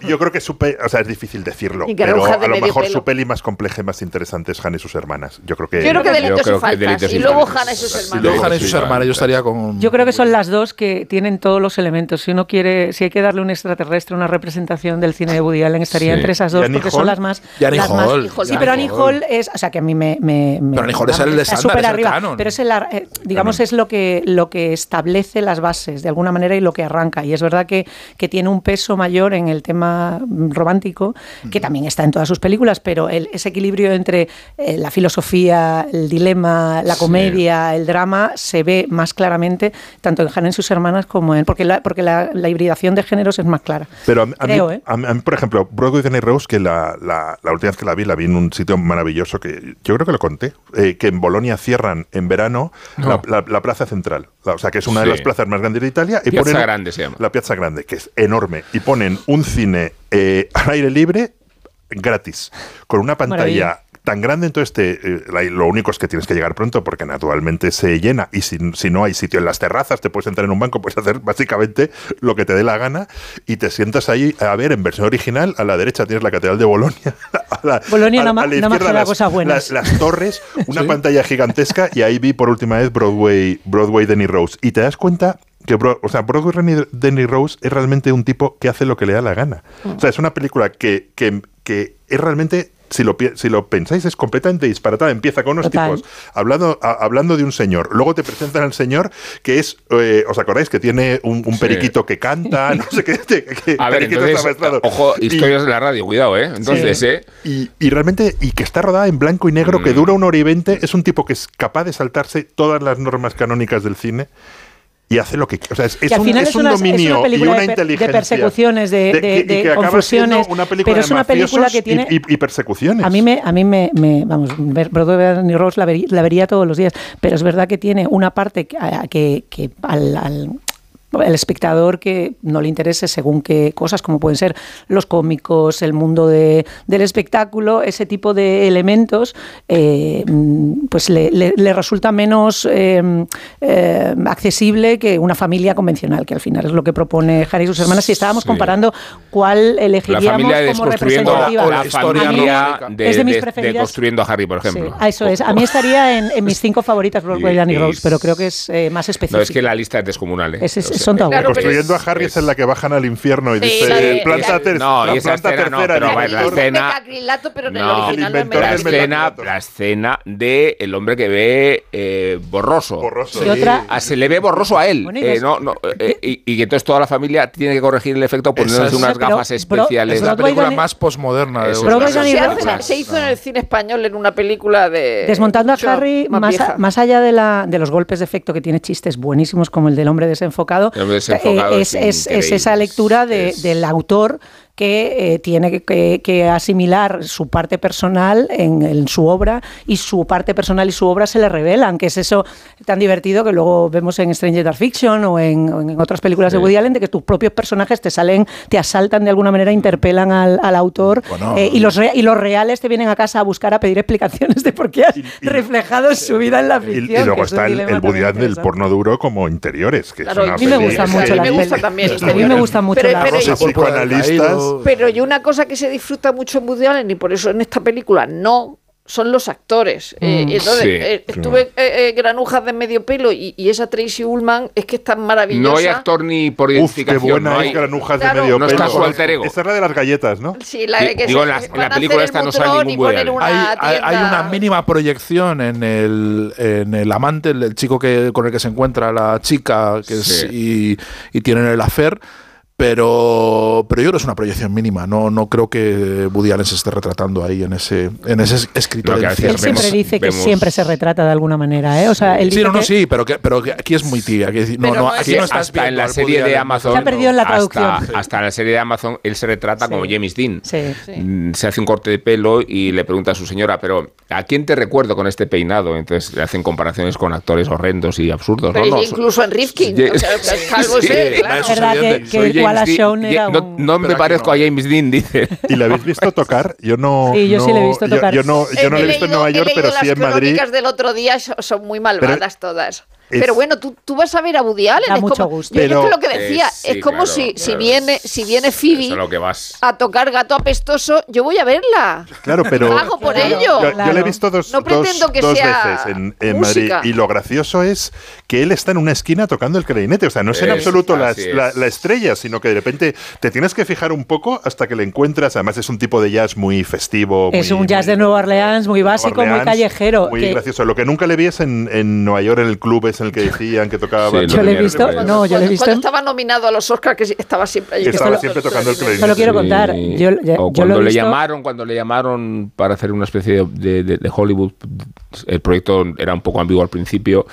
S4: su, yo creo que su pe- o sea, es difícil decirlo, pero a lo mejor su peli más compleja y más interesante es Han y sus hermanas. Yo creo que
S1: Yo creo que delitos y faltas.
S3: Y
S1: luego. Hannah y sus hermanas,
S6: yo estaría con.
S5: Yo creo que son las dos que tienen todos los elementos. Si uno quiere, si hay que darle un extraterrestre, una representación del cine de Woody Allen, estaría
S3: Sí.
S5: entre esas
S4: ¿Y
S5: dos,
S4: Annie
S5: porque
S4: Hall?
S5: son las más.
S6: Y Annie
S5: las más-
S6: Hall.
S1: Hall.
S5: Sí, pero Annie Hall es, o sea, que a mí me. me, me-
S6: Pero Annie Hall es el estándar,
S5: arriba.
S6: canon.
S5: Pero es el, eh, digamos, es lo que, lo que establece las bases, de alguna manera, y lo que arranca. Y es verdad que, que tiene un peso mayor en el tema mm, romántico, que también está en todas sus películas, pero el- ese equilibrio entre eh, la filosofía, el dilema, la
S3: Sí.
S5: comedia, el drama, se ve más claramente tanto en Y sus hermanas como en. Porque la, porque la, la hibridación de géneros es más clara.
S4: Pero a, mí- a
S5: Creo,
S4: mí,
S5: ¿eh?
S4: a mí- a mí, por ejemplo, Broadway de Rose, que la, la- la última vez que la vi, la vi en un sitio maravilloso que yo creo que lo conté, eh, que en Bolonia cierran en verano
S3: No.
S4: la, la- la Plaza Central. La- o sea, que es una de las plazas más grandes de Italia. Y
S3: Piazza
S4: ponen,
S3: Grande se llama.
S4: La Piazza Grande, que es enorme. Y ponen un cine eh, al aire libre gratis, con una pantalla. Tan grande, entonces te, eh, lo único es que tienes que llegar pronto porque naturalmente se llena y si, si no hay sitio en las terrazas, te puedes entrar en un banco, puedes hacer básicamente lo que te dé la gana y te sientas ahí a ver en versión original, a la derecha tienes la Catedral de Bolonia, a la,
S5: Bolonia
S4: a-
S5: no
S4: a la
S5: no
S4: las,
S5: cosas buenas.
S4: las- las torres, una pantalla gigantesca y ahí vi por última vez Broadway, Broadway Danny Rose y te das cuenta que Bro- o sea, Broadway Danny Rose es realmente un tipo que hace lo que le da la gana. O sea, es una película que, que, que es realmente, si lo, pi- si lo pensáis, es completamente disparatada. Empieza con unos
S5: Total.
S4: tipos hablando, a- hablando de un señor. Luego te presentan al señor que es, eh, ¿os acordáis? Que tiene un, un
S3: Sí.
S4: periquito que canta, no sé qué. que- que
S3: A ver, entonces, ojo,
S4: Y-
S3: historias de la radio, cuidado, ¿eh? Entonces, ¿eh?
S4: y, y realmente, y que está rodada en blanco y negro, que
S3: Mm.
S4: dura una hora y veinte, es un tipo que es capaz de saltarse todas las normas canónicas del cine y hace lo que O sea, es, un,
S5: final
S4: es
S5: es
S4: un
S5: una, es
S4: dominio
S5: una
S4: y una
S5: de, per- de
S4: inteligencia.
S5: persecuciones, de,
S4: que
S5: confusiones.
S4: una película
S5: pero es una película que tiene.
S4: y, y- y persecuciones.
S5: A mí me, a mí me, me- vamos, Broadway Rose la, vería, la vería todos los días, pero es verdad que tiene una parte que, que, que al, al- el espectador que no le interese según qué cosas, como pueden ser los cómicos, el mundo de- del espectáculo, ese tipo de elementos, eh, mm, pues le, le- le resulta menos eh, eh, accesible que una familia convencional, que al final es lo que propone Harry y sus hermanas. Si estábamos
S3: Sí.
S5: comparando cuál elegiríamos como representativa.
S3: la
S6: la
S3: familia de,
S5: Es de mis
S3: de-
S5: preferidas.
S3: de construyendo a Harry, por ejemplo.
S5: Sí, eso es. A mí estaría en, en mis cinco favoritas Broadway
S3: Y-
S5: Rose, pero creo que es eh, más específico.
S3: No, es que la lista es descomunal. ¿eh?
S5: Es- es- son
S1: Claro,
S5: buenas.
S1: pero
S4: Construyendo
S1: es-
S4: a Harry es,
S3: es-
S4: en la que bajan al infierno y
S1: Sí,
S4: dice
S1: de-
S4: planta, ter-
S3: no,
S4: la
S3: y esa
S4: planta
S3: escena no,
S4: tercera
S3: pero la escena-
S1: pero el
S3: No,
S1: original no es
S4: inventor
S3: la escena, la escena de el hombre que ve eh, borroso.
S4: Borroso.
S5: Y otra-
S3: Ah, se le ve borroso a él.
S5: Bueno, y
S3: eh, no, no, eh, y, entonces toda la familia tiene que corregir el efecto poniéndose unas gafas especiales.
S6: Es la película más posmoderna de
S1: Se, hizo en el cine español en una película de.
S5: Desmontando a Harry,
S1: más
S5: allá de, la, de los golpes de efecto que tiene chistes buenísimos como el del hombre desenfocado, Eh,
S3: es
S5: esa lectura de- del autor que eh, tiene que, que- asimilar su parte personal en, en su obra y su parte personal y su obra se le revelan, que es eso tan divertido que luego vemos en Stranger Fiction o en, o en otras películas de
S3: Sí.
S5: Woody Allen, de que tus propios personajes te salen, te asaltan de alguna manera, interpelan al, al autor
S6: Bueno,
S5: eh, y, los re- y los reales te vienen a casa a buscar a pedir explicaciones de por qué has
S4: Y- y-
S5: reflejado su vida en la
S4: Y,
S5: ficción.
S4: y luego
S5: que es
S4: está el, el Woody Allen del porno duro como interiores. Que
S1: Claro,
S4: es una
S1: a mí me
S4: sí,
S5: mucho
S1: a mí me gusta también.
S5: A mí me gusta mucho
S1: Pero-
S5: la
S1: pero
S4: Los
S1: yo-
S4: psicoanalistas.
S1: Pero yo una cosa que se disfruta mucho en Woody Allen y por eso en esta película no son los actores. Eh,
S5: Mm.
S1: y entonces,
S3: Sí,
S1: eh, estuve eh, eh, granujas de medio pelo y, y esa Tracy Ullman es que es tan maravillosa.
S3: No hay actor ni por
S4: Uf, qué
S3: identificación.
S4: buena
S3: no
S4: es
S3: hay-
S4: granujas
S1: Claro.
S4: de medio
S3: No
S4: pelo.
S3: está su alter ego.
S4: Esa es la de las galletas, ¿no?
S1: Sí, la de que
S3: digo,
S1: se-
S3: la-
S1: van
S3: la
S1: a
S3: película esta no sale ningún
S1: una
S6: hay, hay- hay una mínima proyección en el, en el amante, el, el chico que, con el que se encuentra la chica que es-
S3: Sí.
S6: y, y tienen el affair. Pero, pero yo creo que es una proyección mínima. No, no creo que Woody Allen se esté retratando ahí en ese, en ese escritor.
S5: Él siempre
S3: vemos-
S5: dice que
S3: vemos-
S5: siempre se retrata de alguna manera, ¿eh? O sea, él
S6: Sí, no, no,
S5: que-
S6: sí, pero, que, pero que aquí es muy tibia. aquí es- no,
S1: Pero
S6: no,
S1: no es-
S6: aquí no estás
S3: hasta en la serie de. Amazon.
S5: Se ha perdido en la traducción.
S3: Hasta, hasta en la serie de Amazon, él se retrata
S5: Sí.
S3: como James Dean.
S5: Sí.
S3: Mm, Se hace un corte de pelo y le pregunta a su señora, pero ¿a quién te recuerdo con este peinado? Entonces le hacen comparaciones con actores horrendos y absurdos.
S1: Pero
S3: ¿no? No,
S1: incluso en Rifkin.
S3: Sí,
S1: o sea, calvo claro.
S5: Es verdad que, que
S3: James Dean.
S5: Era
S3: no,
S5: un...
S3: no me
S6: Pero
S3: parezco
S6: no.
S3: a James Dean, dice.
S4: ¿Y la habéis visto tocar? Yo no.
S5: Sí, yo sí
S4: no-
S5: la he visto
S4: yo-
S5: tocar.
S4: Yo, no, yo no
S1: He
S4: la he visto en Nueva
S1: he
S4: York, pero sí
S1: las
S4: en Madrid.
S1: crónicas del otro día son, son muy malvadas todas.
S4: Es-
S1: Pero bueno, tú, tú vas a ver a Woody Allen.
S5: Da
S1: es
S5: mucho
S1: como,
S5: gusto.
S1: yo- es
S4: Pero-
S1: que lo que decía,
S3: Eh, sí,
S1: es como
S3: claro,
S1: si, si
S3: claro,
S1: viene,
S3: es-
S1: si viene Phoebe
S3: es lo que vas.
S1: a tocar gato apestoso, yo voy a verla.
S4: Claro, pero.
S1: Pago por
S5: Claro.
S1: ello.
S4: Yo, yo la he visto dos,
S1: No
S4: dos-
S1: pretendo que
S4: dos
S1: sea
S4: veces en, en Madrid. Y lo gracioso es que él está en una esquina tocando el clarinete. O sea, no es en
S3: Es-
S4: absoluto la,
S3: es.
S4: la- la estrella, sino que de repente te tienes que fijar un poco hasta que le encuentras. Además, es un tipo de jazz muy festivo.
S5: Es
S4: muy-
S5: un jazz
S4: muy-
S5: de Nueva Orleans muy básico, muy
S4: Orleans,
S5: callejero.
S4: Muy
S5: que-
S4: gracioso. Lo que nunca le vi es en, en Nueva York, en el club ese en el que decían que tocaba.
S3: Sí, Yo le he
S5: visto-
S4: Cuando-
S5: no, yo le he visto
S1: Cuando estaba nominado a los Oscars, que sí, estaba siempre allí.
S4: Que estaba siempre tocando el clarinete.
S5: Solo quiero contar, yo- yo-
S3: o
S5: yo
S3: cuando
S5: lo he
S3: le
S5: visto-
S3: llamaron, cuando le llamaron para hacer una especie de, de- de- de Hollywood, el proyecto era un poco ambiguo al principio,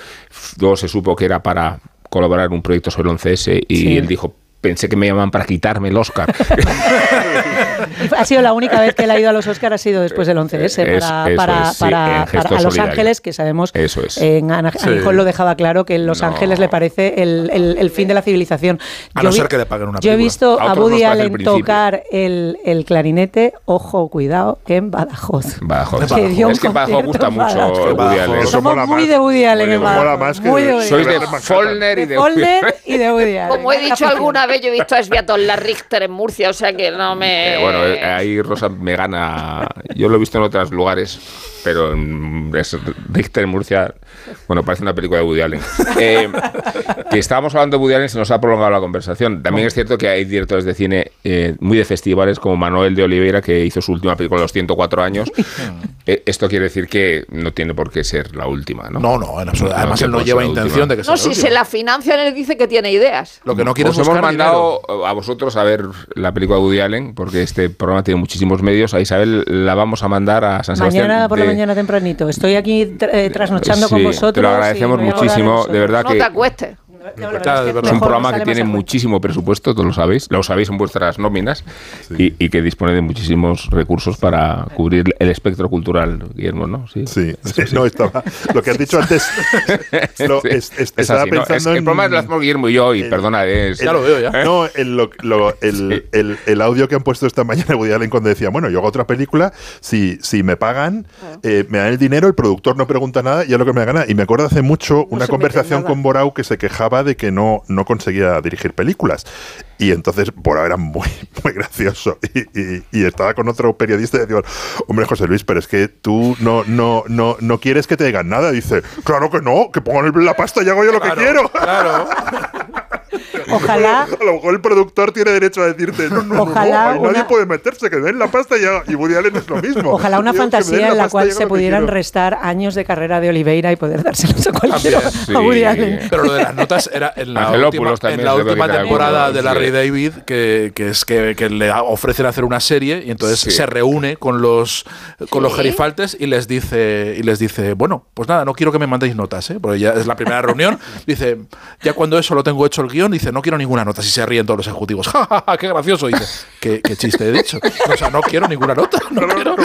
S3: luego se supo que era para colaborar en un proyecto sobre el 11S y
S5: Sí.
S3: él dijo, pensé que me llaman para quitarme el Oscar.
S5: Ha sido la única vez que él ha ido a los Oscars, ha sido después del 11S,
S3: Es-
S5: para,
S3: eso
S5: para,
S3: es, sí,
S5: para- para- a Los
S3: solidario.
S5: Ángeles, que sabemos,
S3: Eso es.
S5: en Ana-
S6: Sí.
S5: Lo dejaba claro, que en Los
S3: No.
S5: Ángeles le parece el, el- el fin de la civilización.
S6: A
S5: Yo
S6: no
S5: vi-
S6: ser que le paguen una
S5: Yo he visto
S3: A
S5: a, Woody
S3: el
S5: Allen
S3: principio.
S5: tocar el, el clarinete, ojo, cuidado, en Badajoz.
S3: Badajoz.
S5: Que dio un
S3: Es que en Badajoz gusta mucho
S5: Badajoz.
S3: Woody
S6: Badajoz.
S3: Allen.
S4: Eso
S5: Somos muy
S4: más.
S5: de Woody Allen en Badajoz,
S4: de-
S3: Sois. Follner y
S5: De Woody Allen.
S1: Como he dicho alguna vez, yo he visto a Esbiaton la Richter en Murcia, o sea que no me.
S3: Eh, bueno, eh, ahí Rosa me gana. Yo lo he visto en otros lugares, pero en Richter en Murcia, bueno, parece una película de Woody Allen. Eh, que estábamos hablando de Woody Allen, se nos ha prolongado la conversación. También es cierto que hay directores de cine eh, muy de festivales, como Manuel de Oliveira, que hizo su última película a los 104 años. Eh, esto quiere decir que no tiene por qué ser la última, ¿no?
S6: No, no, en absoluto.
S3: No,
S6: Además,
S3: que
S6: él no lleva intención
S3: última.
S6: de que sea
S1: No,
S6: la
S1: si
S6: última.
S1: se la financian, él dice que tiene ideas.
S6: Lo que no quiere es
S3: hemos
S6: buscar
S3: mandado
S6: dinero.
S3: a vosotros a ver la película de Woody Allen, porque este programa tiene muchísimos medios. A Isabel la vamos a mandar a San Sebastián.
S5: Mañana por la
S3: de-
S5: mañana tempranito. Estoy aquí eh, trasnochando con
S3: Sí,
S5: vosotros.
S3: Te lo agradecemos muchísimo, de verdad
S1: No
S3: que
S1: te acuestes.
S5: No, la verdad
S6: Claro,
S5: es que
S3: un programa que tiene muchísimo presupuesto, todos lo sabéis, lo sabéis en vuestras nóminas y, y que dispone de muchísimos recursos para cubrir el espectro cultural, Guillermo, ¿no? Sí,
S4: Sí, sí, no estaba. Lo que has dicho antes. lo-
S3: Sí,
S4: es- es-
S3: es
S4: estaba
S3: así, ¿no?
S4: pensando
S3: Es-
S4: en.
S3: El programa es lo hacemos Guillermo y yo, y
S4: el-
S3: perdona, es...
S6: Ya lo veo, ya.
S4: No, el, lo- lo- el, el- el audio que han puesto esta mañana de Woody Allen cuando decía, bueno, yo hago otra película, si, si me pagan, eh, me dan el dinero, el productor no pregunta nada y es lo que me gana. Y me acuerdo hace mucho una conversación con Borau que se quejaba de que no, no conseguía dirigir películas. Y entonces Borau era muy, muy gracioso. Y, y- y estaba con otro periodista y decía, hombre, José Luis, pero es que tú no, no, no, no quieres que te digan nada. dice, claro que no, que pongan la pasta y hago yo lo que quiero.
S6: Claro.
S5: Ojalá,
S4: A lo mejor el productor tiene derecho a decirte, no, no, no,
S5: Ojalá
S4: no, nadie
S5: una-
S4: puede meterse, que den la pasta y, ya- y Woody Allen es lo mismo.
S5: ojalá una fantasía en la cual se pudieran restar años de carrera de Oliveira y poder dárselos a cualquiera.
S3: Sí.
S5: a Woody Allen.
S6: Pero lo de las notas era en la última, en la temporada de Larry
S3: sí.
S6: David, que, que es que, que le ofrecen hacer una serie y entonces
S3: Sí.
S6: se reúne con los con los gerifaltes y les dice y les dice bueno pues nada no quiero que me mandéis notas ¿eh? porque ya es la primera reunión dice ya cuando eso lo tengo hecho el guion dice no quiero ninguna nota si se ríen todos los ejecutivos ja, ja, ja, qué gracioso dice qué, qué chiste he dicho o sea no quiero ninguna nota no quiero.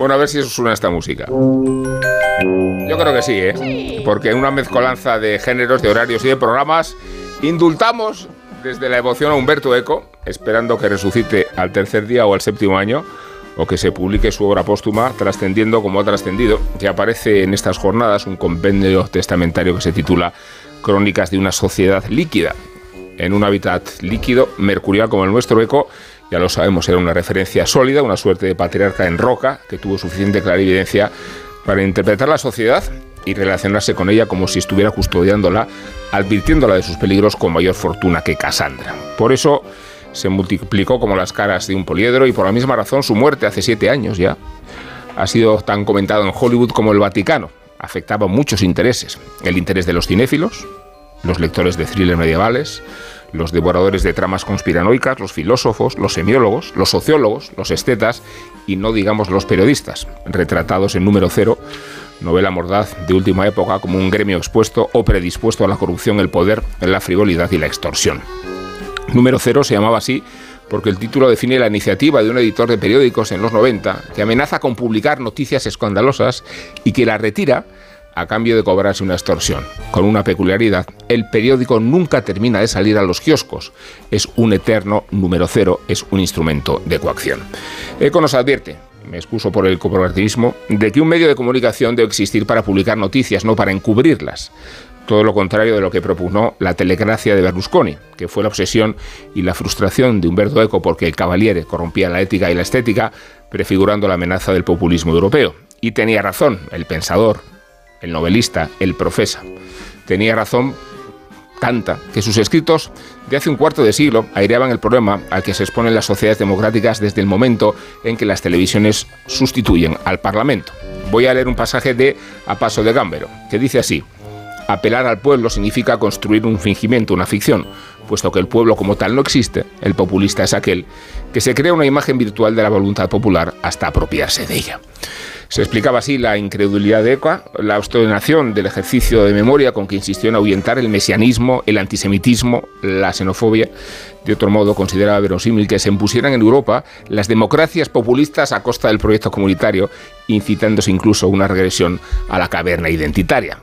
S3: Bueno, a ver si eso suena esta música. Yo creo que sí, ¿eh? Porque en una mezcolanza de géneros, de horarios y de programas, indultamos desde la emoción a Humberto Eco, esperando que resucite al tercer día o al séptimo año, o que se publique su obra póstuma, trascendiendo como ha trascendido, que aparece en estas jornadas un compendio testamentario que se titula Crónicas de una sociedad líquida, en un hábitat líquido, mercurial como el nuestro Eco, ya lo sabemos, era una referencia sólida, una suerte de patriarca en roca que tuvo suficiente clarividencia para interpretar la sociedad y relacionarse con ella como si estuviera custodiándola, advirtiéndola de sus peligros con mayor fortuna que Cassandra. Por eso se multiplicó como las caras de un poliedro y por la misma razón su muerte hace siete años ya ha sido tan comentado en Hollywood como el Vaticano. Afectaba muchos intereses. El interés de los cinéfilos, los lectores de thrillers medievales, los devoradores de tramas conspiranoicas, los filósofos, los semiólogos, los sociólogos, los estetas y no digamos los periodistas, retratados en número cero, novela mordaz de última época como un gremio expuesto o predispuesto a la corrupción, el poder, la frivolidad y la extorsión. Número cero se llamaba así porque el título define la iniciativa de un editor de periódicos en los 90 que amenaza con publicar noticias escandalosas y que la retira a cambio de cobrarse una extorsión. Con una peculiaridad, el periódico nunca termina de salir a los kioscos. Es un eterno número cero, es un instrumento de coacción. ECO nos advierte, me excuso por el cooperativismo, de que un medio de comunicación debe existir para publicar noticias, no para encubrirlas. Todo lo contrario de lo que propugnó la telegracia de Berlusconi, que fue la obsesión y la frustración de Humberto Eco porque el Cavaliere corrompía la ética y la estética, prefigurando la amenaza del populismo europeo. Y tenía razón, el pensador, el novelista, el profesa. Tenía razón tanta que sus escritos de hace un cuarto de siglo aireaban el problema al que se exponen las sociedades democráticas desde el momento en que las televisiones sustituyen al Parlamento. Voy a leer un pasaje de A Paso de Gambero, que dice así. Apelar al pueblo significa construir un fingimiento, una ficción, puesto que el pueblo como tal no existe, el populista es aquel que se crea una imagen virtual de la voluntad popular hasta apropiarse de ella. Se explicaba así la incredulidad de Eca, la obstinación del ejercicio de memoria con que insistió en ahuyentar el mesianismo, el antisemitismo, la xenofobia. De otro modo, consideraba verosímil que se impusieran en Europa las democracias populistas a costa del proyecto comunitario, incitándose incluso a una regresión a la caverna identitaria.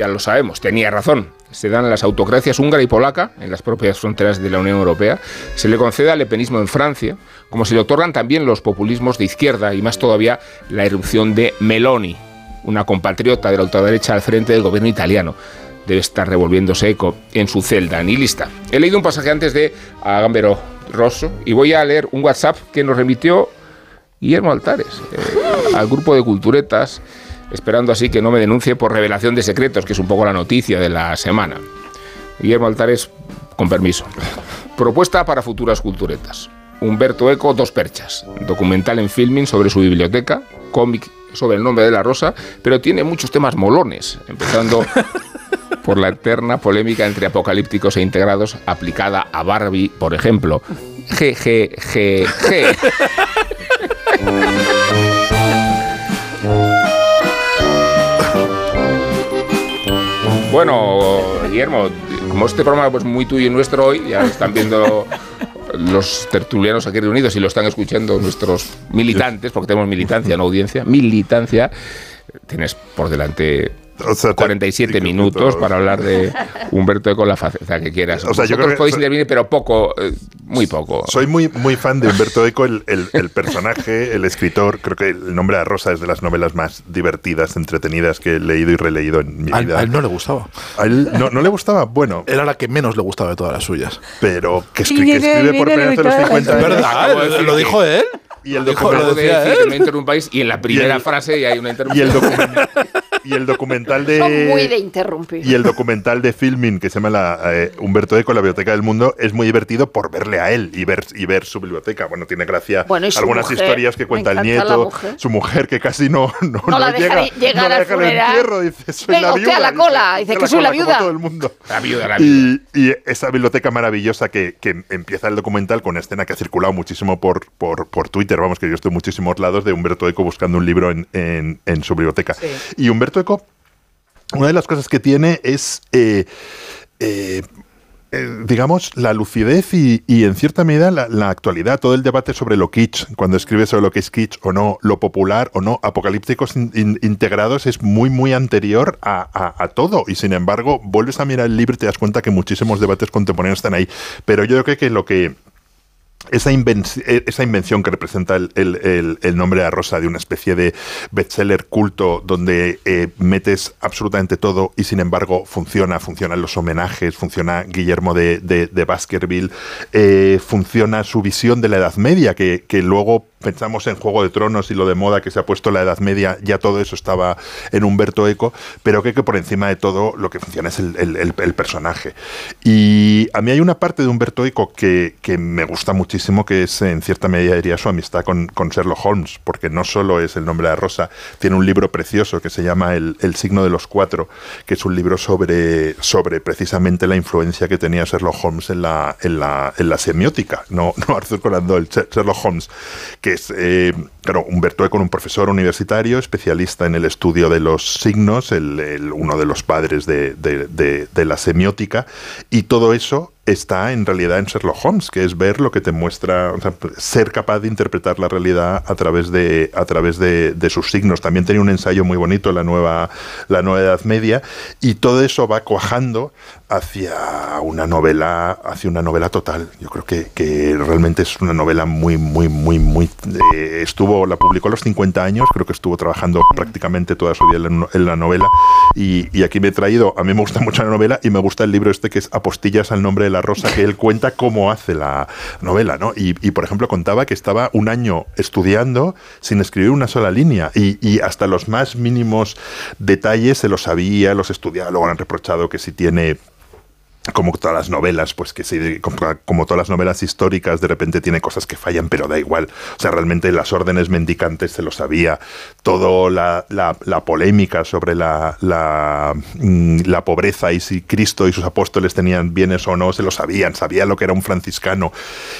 S3: Ya lo sabemos, tenía razón se dan las autocracias húngara y polaca en las propias fronteras de la Unión Europea, se le concede al lepenismo en Francia, como se le otorgan también los populismos de izquierda y más todavía la erupción de Meloni, una compatriota de la ultraderecha al frente del gobierno italiano. Debe estar revolviéndose eco en su celda ni lista. He leído un pasaje antes de Agambero Rosso y voy a leer un WhatsApp que nos remitió Guillermo Altares eh, al grupo de culturetas esperando así que no me denuncie por revelación de secretos, que es un poco la noticia de la semana. Guillermo Altares, con permiso. Propuesta para futuras culturetas. Humberto Eco, Dos Perchas. Documental en filming sobre su biblioteca, cómic sobre el nombre de la rosa, pero tiene muchos temas molones, empezando por la eterna polémica entre apocalípticos e integrados aplicada a Barbie, por ejemplo. GGGG. Bueno, Guillermo, como este programa es pues, muy tuyo y nuestro hoy, ya están viendo los tertulianos aquí reunidos y lo están escuchando nuestros militantes, porque tenemos militancia, no audiencia, militancia, tienes por delante 47 minutos para hablar de Humberto Eco la faceta que quieras. O sea, yo creo que podéis intervenir, pero poco, eh, muy poco.
S4: Soy muy, muy fan de Humberto Eco, el, personaje, el escritor. Creo que el nombre de Rosa es de las novelas más divertidas, entretenidas que he leído y releído en mi vida.
S6: A él no le gustaba.
S4: ¿A él no, le gustaba? Bueno.
S6: Era la que menos le gustaba de todas las suyas.
S4: Pero que, escribe por primera vez los 50 años.
S6: ¿Verdad? ¿Lo dijo él?
S4: Y el documental
S3: de y en la primera frase hay una interrupción.
S4: Y el, documental, y el documental de.
S1: muy de interrumpir.
S4: Y el documental de filming que se llama la, eh, Humberto Eco, la Biblioteca del Mundo, es muy divertido por verle a él y ver, y ver su biblioteca. Bueno, tiene gracia algunas historias que cuenta el nieto, su mujer que casi no, no,
S1: no la deja
S4: llega,
S1: llegar
S4: no
S1: al
S4: entierro, dice, soy
S1: Venga,
S4: la viuda.
S1: a la cola, dice, que soy la viuda.
S4: Todo el mundo.
S3: La viuda, la viuda.
S4: Y, y esa biblioteca maravillosa que, que, empieza el documental con una escena que ha circulado muchísimo por, por, por Twitter, vamos, que yo estoy muchísimos lados de Humberto Eco buscando un libro en, en, en su biblioteca. Y Humberto Eco una de las cosas que tiene es, eh, eh, eh, digamos, la lucidez y, en cierta medida la, actualidad, todo el debate sobre lo kitsch, cuando escribe sobre lo que es kitsch o no, lo popular o no, apocalípticos integrados es muy, muy anterior a, todo. Y sin embargo, vuelves a mirar el libro y te das cuenta que muchísimos debates contemporáneos están ahí. Pero yo creo que lo que esa, eh, esa, invención que representa el, nombre de Rosa de una especie de bestseller culto donde eh, metes absolutamente todo y sin embargo funciona, funcionan los homenajes, funciona Guillermo de, de, Baskerville, eh, funciona su visión de la Edad Media, que, que luego pensamos en Juego de Tronos y lo de moda que se ha puesto la Edad Media, ya todo eso estaba en Humberto Eco, pero que, que por encima de todo lo que funciona es el, personaje. Y a mí hay una parte de Humberto Eco que, que, me gusta muchísimo, que es en cierta medida su amistad con, con, Sherlock Holmes, porque no solo es el nombre de Rosa, tiene un libro precioso que se llama El, signo de los cuatro, que es un libro sobre, sobre precisamente la influencia que tenía Sherlock Holmes en la, en la, en la semiótica, no, no Arthur Conan Doyle, Sherlock Holmes, que es, eh, claro, Humberto Eco, un profesor universitario, especialista en el estudio de los signos, el, uno de los padres de, de la semiótica, y todo eso está en realidad en Sherlock Holmes, que es ver lo que te muestra, ser capaz de interpretar la realidad a través de, a través de, sus signos. También tenía un ensayo muy bonito, la nueva, la nueva Edad Media, y todo eso va cuajando hacia una novela, hacia una novela total. Yo creo que, que realmente es una novela muy, muy, muy, muy. Eh, estuvo, la publicó a los 50 años, creo que estuvo trabajando prácticamente toda su vida en, la novela. Y, y, aquí me he traído, a mí me gusta mucho la novela y me gusta el libro este que es Apostillas al nombre de la rosa, que él cuenta cómo hace la novela, ¿no? Y, por ejemplo, contaba que estaba un año estudiando sin escribir una sola línea y, hasta los más mínimos detalles se los sabía, los estudiaba, luego han reprochado que si tiene como todas las novelas, pues que sí, como, todas las novelas históricas, de repente tiene cosas que fallan, pero da igual. O sea, realmente las órdenes mendicantes se lo sabía. Todo la, la, polémica sobre la, la, mm, la, pobreza y si Cristo y sus apóstoles tenían bienes o no, se lo sabían, sabía lo que era un franciscano.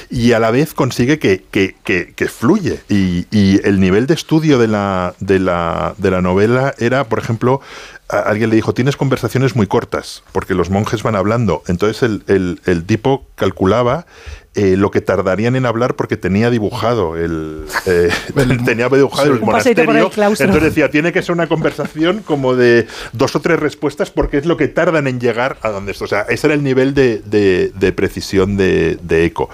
S4: Y a la vez consigue que, que, que, fluye. Y, y, el nivel de estudio de la, de la, de la novela era, por ejemplo, alguien le dijo, tienes conversaciones muy cortas, porque los monjes van hablando. Entonces el, el, tipo calculaba eh, lo que tardarían en hablar porque tenía dibujado el, eh, tenía dibujado el monasterio. entonces decía, tiene que ser una conversación como de dos o tres respuestas porque es lo que tardan en llegar a donde esto. O sea, ese era el nivel de, de, precisión de, de, Eco.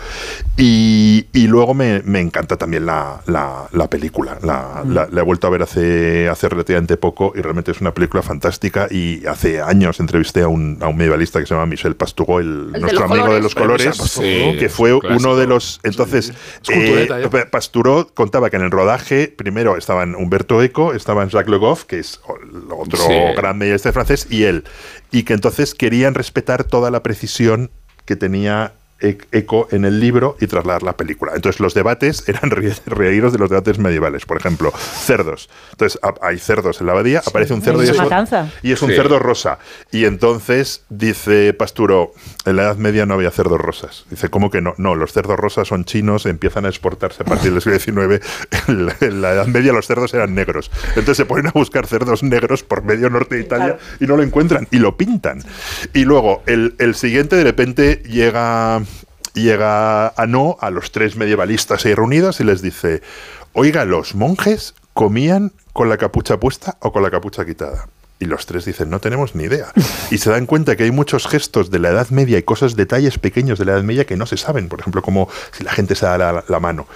S4: Y, y luego me, me, encanta también la, la, la película. La, mm. la, he vuelto a ver hace, hace relativamente poco y realmente es una película fantástica. Y hace años entrevisté a un, a un medievalista que se llama Michel Pastugo, el, nuestro amigo de los colores, que fue uno de los. Entonces, eh, Pasturó contaba que en el rodaje, primero estaban Humberto Eco, estaban Jacques Le Goff, que es otro gran medievalista francés, y él. Y que entonces querían respetar toda la precisión que tenía eco en el libro y trasladar la película. Entonces los debates eran reíros de los debates medievales. Por ejemplo, cerdos. Entonces hay cerdos en la abadía, aparece un cerdo y es, y es un cerdo rosa. Y entonces dice Pasturo, en la Edad Media no había cerdos rosas. Dice, ¿cómo que no? No, los cerdos rosas son chinos, empiezan a exportarse a partir del siglo XIX. En la, Edad Media los cerdos eran negros. Entonces se ponen a buscar cerdos negros por medio norte de Italia y no lo encuentran y lo pintan. Y luego el, el siguiente de repente llega llega a no a los tres medievalistas ahí reunidos y les dice, oiga, los monjes comían con la capucha puesta o con la capucha quitada. Y los tres dicen, no tenemos ni idea. Y se dan cuenta que hay muchos gestos de la Edad Media y cosas, detalles pequeños de la Edad Media que no se saben. Por ejemplo, como si la gente se da la, la mano.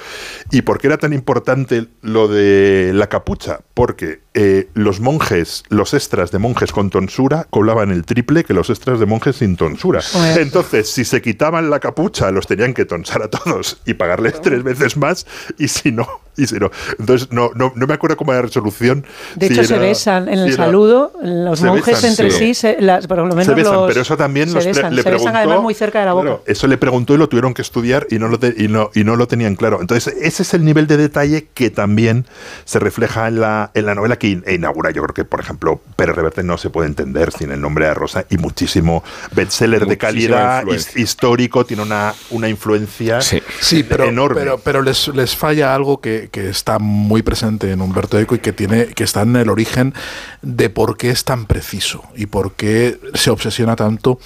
S4: ¿Y por qué era tan importante lo de la capucha? Porque eh, los monjes, los extras de monjes con tonsura cobraban el triple que los extras de monjes sin tonsura. Entonces, si se quitaban la capucha, los tenían que tonsar a todos y pagarles tres veces más, y si no, y si no. Entonces, no, no, no me acuerdo cómo era la resolución.
S5: De hecho, se besan en el saludo, los monjes entre sí, se, por lo menos
S4: se besan, pero eso también los le preguntó.
S5: además muy cerca de la boca.
S4: eso le preguntó y lo tuvieron que estudiar y no lo, y no, y no lo tenían claro. Entonces, ese es el nivel de detalle que también se refleja en la, en la novela que inaugura. Yo creo que, por ejemplo, Pérez Reverte no se puede entender sin el nombre de Rosa y muchísimo bestseller de calidad histórico, tiene una, una influencia
S6: sí. pero, enorme. Pero, les, les, falla algo que, que, está muy presente en Humberto Eco y que, tiene, que está en el origen de por qué es tan preciso y por qué se obsesiona tanto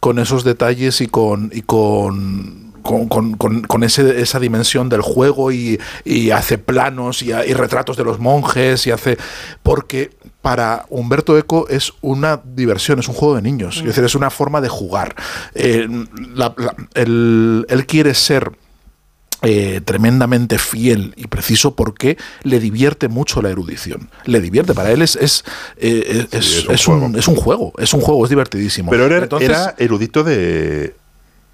S6: con esos detalles y con, y con con, con, ese, esa dimensión del juego y, hace planos y, retratos de los monjes y hace... Porque para Humberto Eco es una diversión, es un juego de niños, es decir, es una forma de jugar. Eh, él, quiere ser eh, tremendamente fiel y preciso porque le divierte mucho la erudición. Le divierte, para él es, es, eh, es,
S4: Sí, es un
S6: es un,
S4: juego.
S6: es un juego, es un juego, es divertidísimo.
S4: Pero era,
S6: Entonces-
S4: era erudito de,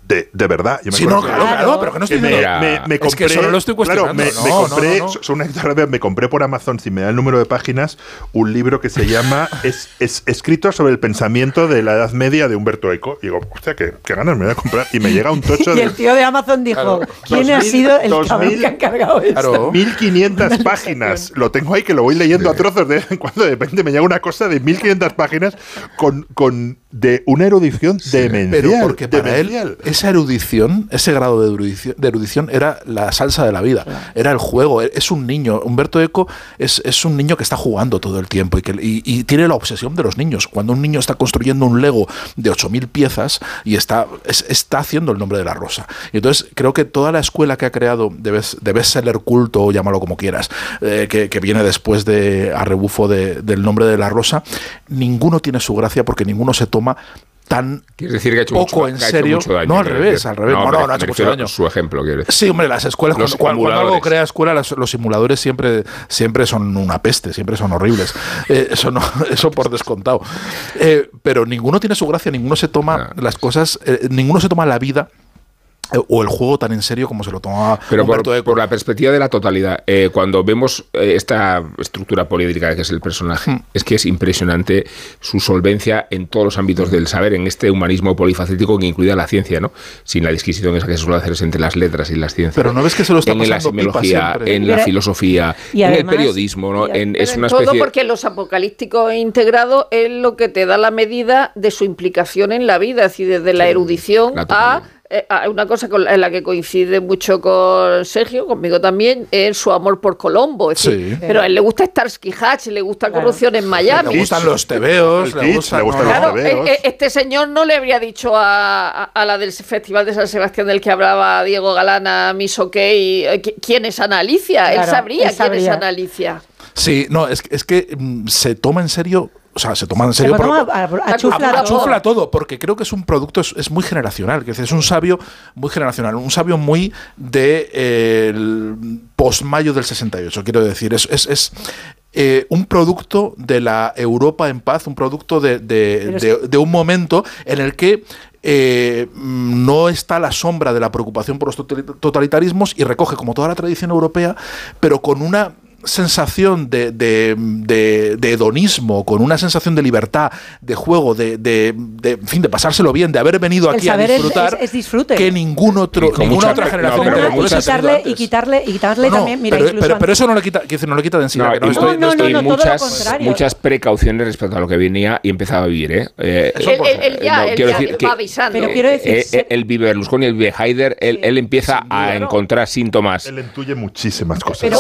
S4: de, de verdad. Yo me
S6: Sí, no, claro, claro, pero que no estoy
S4: que me, me- me
S6: Es que
S4: compré,
S6: no lo estoy
S4: claro,
S6: cuestionando,
S4: me,
S6: no,
S4: me
S6: no,
S4: compré,
S6: no,
S4: una me compré por Amazon, si me da el número de páginas, un libro que se llama es, es escrito sobre el pensamiento de la Edad Media de Humberto Eco. Y digo, hostia, qué, qué ganas me voy a comprar. Y me llega un tocho
S5: Y
S4: de
S5: el tío de Amazon dijo,
S6: Claro.
S5: ¿quién ha
S4: 2000,
S5: sido el
S4: 2000,
S5: cabrón que ha encargado esto?
S6: Claro.
S4: 1500 páginas. Lo tengo ahí que lo voy leyendo a trozos de vez en cuando. De repente me llega una cosa de 1500 páginas con, con de una erudición demencial.
S6: Pero porque para
S4: demencial.
S6: él esa erudición, ese grado de erudición, de erudición era la salsa de la vida, era el juego, e- es un niño. Humberto Eco es, es un niño que está jugando todo el tiempo y, que, y, y tiene la obsesión de los niños. Cuando un niño está construyendo un Lego de 8.000 piezas y está, es- está haciendo el nombre de la rosa. Y entonces creo que toda la escuela que ha creado de, best, de bestseller culto, o llámalo como quieras, eh, que, que viene después de a rebufo de- del nombre de la rosa, ninguno tiene su gracia porque ninguno se toma tan
S3: Quieres decir que ha hecho
S6: poco
S3: mucho,
S6: en serio.
S3: mucho daño,
S6: no, al revés,
S3: decir.
S6: al revés. No, no, no ha hecho mucho daño.
S3: Su ejemplo, quiero decir.
S6: Sí, hombre, las escuelas,
S3: Los
S6: cuando, cuando- algo crea escuela, los simuladores siempre, siempre son una peste, siempre son horribles. Eh, eso, no, eso por descontado. Eh, pero ninguno tiene su gracia, ninguno se toma las cosas, eh, ninguno se toma la vida o el juego tan en serio como se lo tomaba
S3: Pero por,
S6: Humberto Eco.
S3: por la perspectiva de la totalidad, eh, cuando vemos eh, esta estructura poliédrica que es el personaje,
S6: Hmm.
S3: es que es impresionante su solvencia en todos los ámbitos del saber, en este humanismo polifacético que incluye la ciencia, ¿no? Sin la disquisición esa que se suele hacer entre las letras y las ciencias.
S6: Pero no ves que se lo está
S3: En la
S6: pasando pipa
S3: semiología,
S6: siempre.
S3: en la filosofía,
S5: y
S3: en el periodismo, ¿no?
S5: y-
S3: En- es una
S1: todo
S3: especie...
S1: porque los apocalípticos integrados es lo que te da la medida de su implicación en la vida, es decir, desde la erudición
S3: la
S1: a. eh, a una cosa con la- en la que coincide mucho con Sergio, conmigo también, es su amor por Colombo. Es decir,
S6: Sí.
S1: Pero a él le gusta Starsky Hatch, le gusta
S5: Claro.
S1: corrupción en Miami.
S6: Le gustan los tebeos, le gustan,
S4: le gustan
S6: no,
S4: los.
S1: Claro,
S4: tebeos.
S1: eh, eh, este señor no le habría dicho a, a- a la del Festival de San Sebastián del que hablaba Diego Galana, Miss OK, qui- quién es Ana Alicia. él sabría
S5: él
S1: quién es. Ana Alicia.
S6: Sí, no, es, que- es que mm, se toma en serio, o sea, se toma en serio.
S5: Se lo
S6: por-
S5: toma a, a- a
S1: a-
S5: chufla
S1: a-
S5: todo.
S6: Chufla todo, porque creo que es un producto, es, es muy generacional, que es un sabio muy generacional, un sabio muy de eh, el post-mayo del 68, quiero decir, es, es, es, eh, un producto de la Europa en paz, un producto de, de- de- de un momento en el que eh, no está la sombra de la preocupación por los totali- totalitarismos y recoge como toda la tradición europea, pero con una sensación de, de- de- de hedonismo, con una sensación de libertad, de juego, de, de- de, en fin, de pasárselo bien, de haber venido
S5: El
S6: aquí a
S5: es-
S6: disfrutar,
S5: es- es disfrute.
S6: que ningún otro, ninguna
S3: mucha-
S6: otra
S3: no,
S6: generación
S3: pero
S6: de
S5: y, quitarle, y quitarle, y quitarle
S6: No,
S5: también, mira,
S6: pero, eso no lo quita, no lo quita densidad.
S3: No,
S6: que no estoy-
S5: No, no,
S3: y
S5: no, no, todo lo
S3: muchas, muchas precauciones respecto a lo que venía y empezaba a vivir, ¿eh? Eh,
S6: Eso
S1: Él,
S6: por
S1: él- él ya,
S3: no,
S1: él
S3: quiero
S1: ya
S3: decir que-
S1: va avisando.
S5: Pero quiero decir,
S3: eh,
S5: ser-
S3: eh, el Berlusconi, él, él empieza a
S1: Claro.
S3: encontrar síntomas.
S4: Él intuye muchísimas cosas.
S1: Pero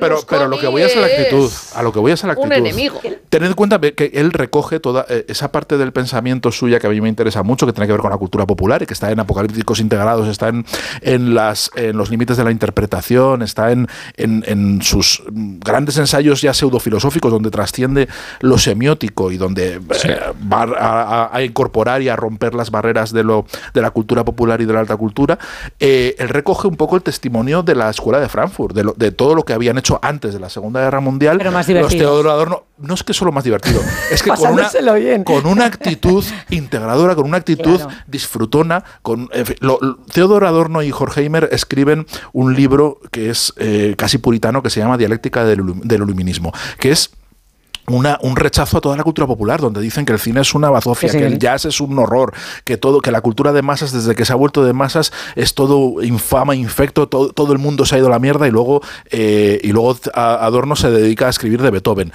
S6: Pero, pero- lo que voy a es a la actitud. A lo que voy es a la
S1: un
S6: actitud.
S1: enemigo.
S6: Tened en cuenta que él recoge toda eh, esa parte del pensamiento suya que a mí me interesa mucho, que tiene que ver con la cultura popular y que está en Apocalípticos Integrados, está en, en, las, en los límites de la interpretación, está en, en, en sus grandes ensayos ya pseudofilosóficos, donde trasciende lo semiótico y donde eh, va a, a- a incorporar y a romper las barreras de, lo, de la cultura popular y de la alta cultura. Eh, él recoge un poco el testimonio de la escuela de Frankfurt, de, lo- de todo lo que habían hecho antes de la Segunda Guerra Mundial.
S5: Pero más
S6: los. Teodoro Adorno, no es que solo más divertido, es que con una,
S5: bien.
S6: con una actitud integradora, con una actitud
S5: Claro.
S6: disfrutona. Con, en fin, lo- lo- Theodor Adorno y Horkheimer escriben un libro que es eh, casi puritano que se llama Dialéctica del, del Iluminismo, que es una, un rechazo a toda la cultura popular, donde dicen que el cine es una bazofia,
S5: Sí, sí,
S6: que el jazz es un horror, que todo, que la cultura de masas, desde que se ha vuelto de masas, es todo infama, infecto, todo, todo el mundo se ha ido a la mierda y luego, eh, y luego Adorno se dedica a escribir de Beethoven.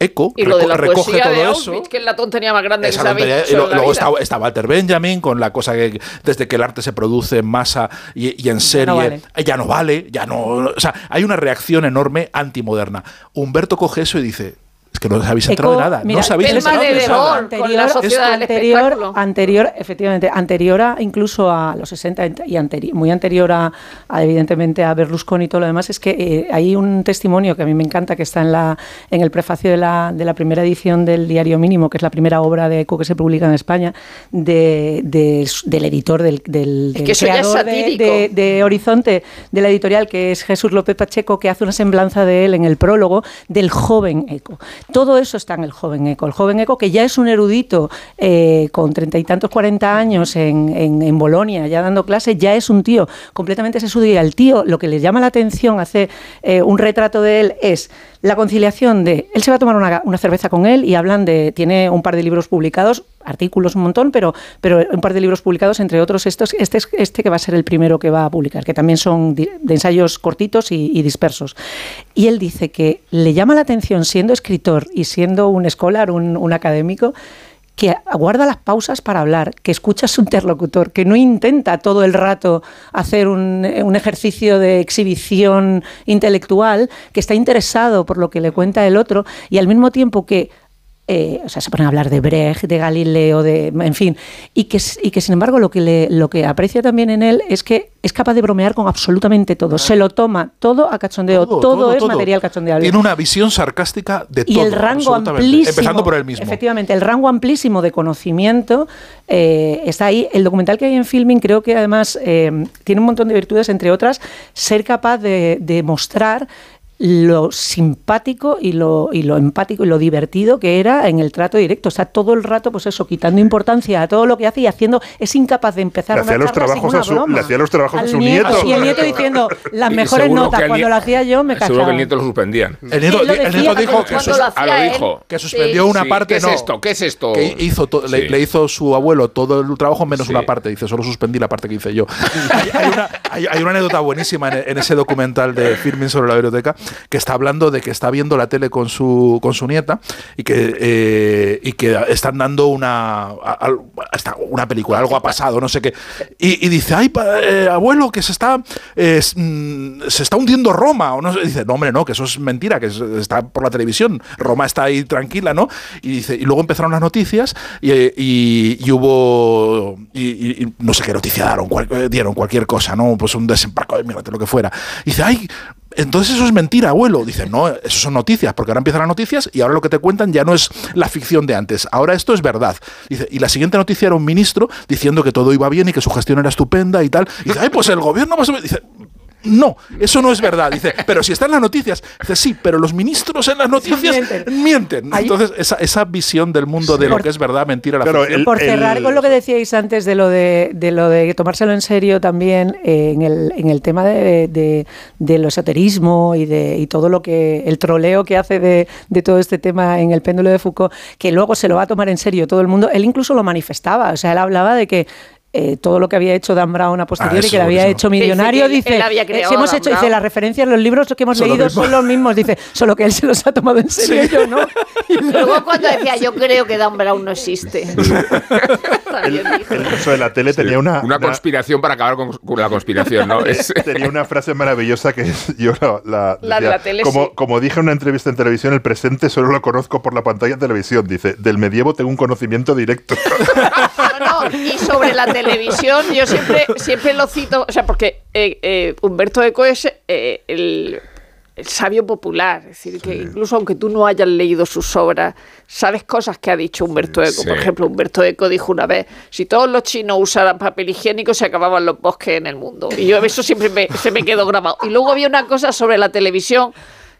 S6: Eco
S1: Y lo de la
S6: recoge todo
S1: de
S6: eso.
S1: Que es la tontería más grande que
S6: Esa
S1: se ha
S6: tontería,
S1: visto
S6: y lo-
S1: en la
S6: luego
S1: vida.
S6: está, está Walter Benjamin con la cosa que desde que el arte se produce en masa y, y en serie
S5: vale.
S6: ya no vale, ya no, o sea, hay una reacción enorme antimoderna. Humberto coge eso y dice Es que no os habéis enterado de nada.
S5: mira,
S6: no os habéis
S1: el
S6: enterado de
S1: Madre de
S6: nada.
S1: Dor, con la sociedad
S5: anterior, anterior, efectivamente, anterior a incluso a los 60 y anteri- muy anterior a, a, evidentemente a Berlusconi y todo lo demás, es que eh, hay un testimonio que a mí me encanta que está en la en el prefacio de la, de la primera edición del Diario Mínimo, que es la primera obra de Eco que se publica en España, de, de- del editor del, del, del
S1: que
S5: creador de- de Horizonte de la editorial, que es Jesús López Pacheco, que hace una semblanza de él en el prólogo del joven Eco. Todo eso está en el joven Eco. El joven Eco, que ya es un erudito eh, con treinta y tantos, cuarenta años en, en, Bolonia, ya dando clase, ya es un tío completamente sesudo. Y al tío lo que le llama la atención, hace eh, un retrato de él, es la conciliación de. Él se va a tomar una, una cerveza con él y hablan de. Tiene un par de libros publicados, artículos un montón, pero, pero un par de libros publicados, entre otros estos, este, es- este que va a ser el primero que va a publicar, que también son de ensayos cortitos y, dispersos. Y él dice que le llama la atención, siendo escritor y siendo un escolar, un académico, que aguarda las pausas para hablar, que escucha a su interlocutor, que no intenta todo el rato hacer un, un ejercicio de exhibición intelectual, que está interesado por lo que le cuenta el otro y al mismo tiempo que eh, o sea, se ponen a hablar de Brecht, de Galileo, de, en fin, y que, y que sin embargo lo que, le, lo que aprecia también en él es que es capaz de bromear con absolutamente todo. Se lo toma todo a cachondeo, todo, es material cachondeable.
S6: Tiene una visión sarcástica de
S5: y
S6: todo.
S5: el rango amplísimo.
S6: Empezando por él mismo.
S5: Efectivamente, el rango amplísimo de conocimiento eh, está ahí. El documental que hay en Filming creo que además eh, tiene un montón de virtudes, entre otras, ser capaz de, de mostrar lo simpático y lo, y lo empático y lo divertido que era en el trato directo. O sea, todo el rato, pues eso, quitando importancia a todo lo que hace y haciendo, es incapaz de empezar
S4: Le
S5: una
S4: los trabajos
S5: una
S4: a su-
S5: broma.
S4: le hacía los trabajos a
S5: Al
S4: su nieto.
S5: Y el nieto diciendo las mejores
S3: seguro
S5: notas. Cuando lo hacía yo me
S3: Seguro
S5: cachaba.
S3: que el nieto lo suspendían.
S6: El nieto,
S5: Sí,
S6: el nieto dijo que,
S1: cuando
S6: sus-
S1: lo
S3: Ah,
S1: hacía
S3: lo
S1: él.
S3: dijo.
S6: que suspendió una
S3: Sí,
S6: parte.
S3: ¿Qué es
S6: no,
S3: esto? ¿Qué es esto?
S6: Que hizo to- le, hizo su abuelo todo el trabajo menos
S3: Sí.
S6: una parte. Dice, solo suspendí la parte que hice yo. hay, hay una, hay- hay una anécdota buenísima en, en ese documental de Firmin sobre la biblioteca que está hablando de que está viendo la tele con su, con su nieta y que, eh, y que están dando una, a- una película, algo ha pasado, no sé qué. Y, dice, ay, eh, abuelo, que se está, eh, mm, se está hundiendo Roma. O no dice, no, hombre, no, que eso es mentira, que es- está por la televisión. Roma está ahí tranquila, ¿no? Y dice, y luego empezaron las noticias y, y- hubo, no sé qué noticia eh, dieron cualquier cosa, ¿no? Pues un desembarco de mierda, lo que fuera. Dice, ay, entonces eso es mentira, abuelo. Dice, no, eso son noticias, porque ahora empiezan las noticias y ahora lo que te cuentan ya no es la ficción de antes, ahora esto es verdad. Dice, y la siguiente noticia era un ministro diciendo que todo iba bien y que su gestión era estupenda y tal. Y dice, ay, pues el gobierno más o menos. Dice, no, eso no es verdad. Dice, pero si están las noticias. Dice, sí, pero los ministros en las noticias
S5: mienten.
S6: mienten. Entonces, esa, esa visión del mundo de lo
S5: Por-
S6: que es verdad, mentira, la
S4: Claro,
S6: ficción.
S4: el-
S5: Por cerrar con lo que decíais antes de lo de, de lo de tomárselo en serio también eh, en, el, en el tema de, de, del esoterismo y de y todo lo que el troleo que hace de, de todo este tema en el péndulo de Foucault, que luego se lo va a tomar en serio todo el mundo. Él incluso lo manifestaba, o sea, él hablaba de que eh, todo lo que había hecho Dan Brown a posteriori,
S6: Ah,
S5: que le había hecho
S1: Que dice
S5: millonario,
S1: que él-
S5: dice,
S1: él había
S5: eh,
S1: creado
S5: si hemos hecho, dice, las referencias, los libros que hemos leído son los mismos, dice, solo que él se los ha tomado en serio, yo no. Y
S1: Luego cuando decía, yo creo que Dan Brown no existe. Dijo.
S4: El uso de la tele tenía una,
S3: Una
S4: una-
S3: conspiración para acabar con, con la conspiración, ¿no? Es-
S4: tenía una frase maravillosa que es- yo la, la-
S1: La de
S4: decía,
S1: la tele,
S4: como,
S1: sí.
S4: como dije en una entrevista en televisión, el presente solo lo conozco por la pantalla de televisión. Dice, del medievo tengo un conocimiento directo.
S1: No, no, y sobre la televisión, yo siempre, siempre lo cito, o sea, porque eh, eh, Humberto Eco es eh, el, el sabio popular, es decir, que incluso aunque tú no hayas leído sus obras, sabes cosas que ha dicho Humberto Eco.
S3: sí.
S1: Por ejemplo, Humberto Eco dijo una vez, si todos los chinos usaran papel higiénico, se acababan los bosques en el mundo. Y yo eso siempre me- se me quedó grabado. Y luego había una cosa sobre la televisión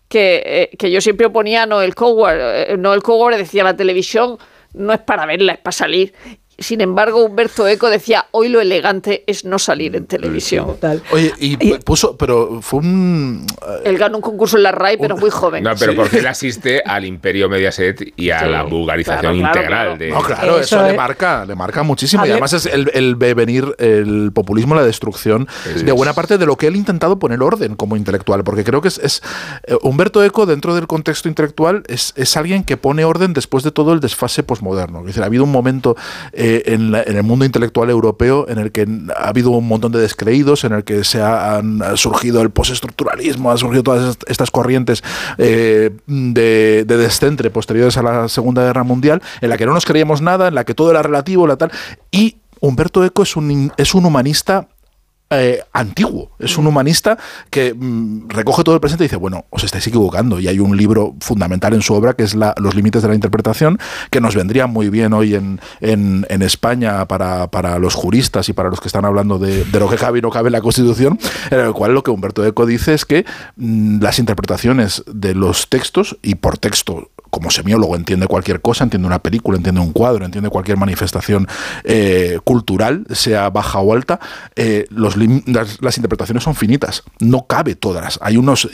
S1: que, eh, que yo siempre oponía a Noel Coward. Noel Coward decía, la televisión no es para verla, es para salir. Sin embargo, Humberto Eco decía, hoy lo elegante es no salir en televisión.
S5: Total.
S6: Oye, y puso, pero fue un. eh,
S1: Él ganó un concurso en la RAI, pero muy joven.
S3: No, pero porque él asiste al imperio Mediaset y a
S1: Sí,
S3: la vulgarización
S1: claro,
S3: integral
S1: claro.
S3: de.
S6: No, claro, eso,
S5: Eso
S6: le marca, le marca muchísimo. Y además es el, el ve venir el populismo, la destrucción de buena parte de lo que él ha intentado poner orden como intelectual. Porque creo que es, es, eh, Humberto Eco, dentro del contexto intelectual, es, es alguien que pone orden después de todo el desfase posmoderno. Es decir, ha habido un momento eh, en, el mundo intelectual europeo en el que ha habido un montón de descreídos, en el que se ha, han ha surgido el postestructuralismo, han surgido todas est- estas corrientes eh, de, de descentre posteriores a la Segunda Guerra Mundial, en la que no nos creíamos nada, en la que todo era relativo, la tal. Y Humberto Eco es un, es un humanista eh, antiguo. Es un humanista que mm, recoge todo el presente y dice, bueno, os estáis equivocando. Y hay un libro fundamental en su obra que es Los límites de la interpretación, que nos vendría muy bien hoy en, en- en España para, para los juristas y para los que están hablando de, de lo que cabe y no cabe en la Constitución, en el cual lo que Humberto Eco dice es que mm, las interpretaciones de los textos, y por texto como semiólogo entiende cualquier cosa, entiende una película, entiende un cuadro, entiende cualquier manifestación eh, cultural, sea baja o alta, eh, las, interpretaciones son finitas, no cabe todas. Hay unos,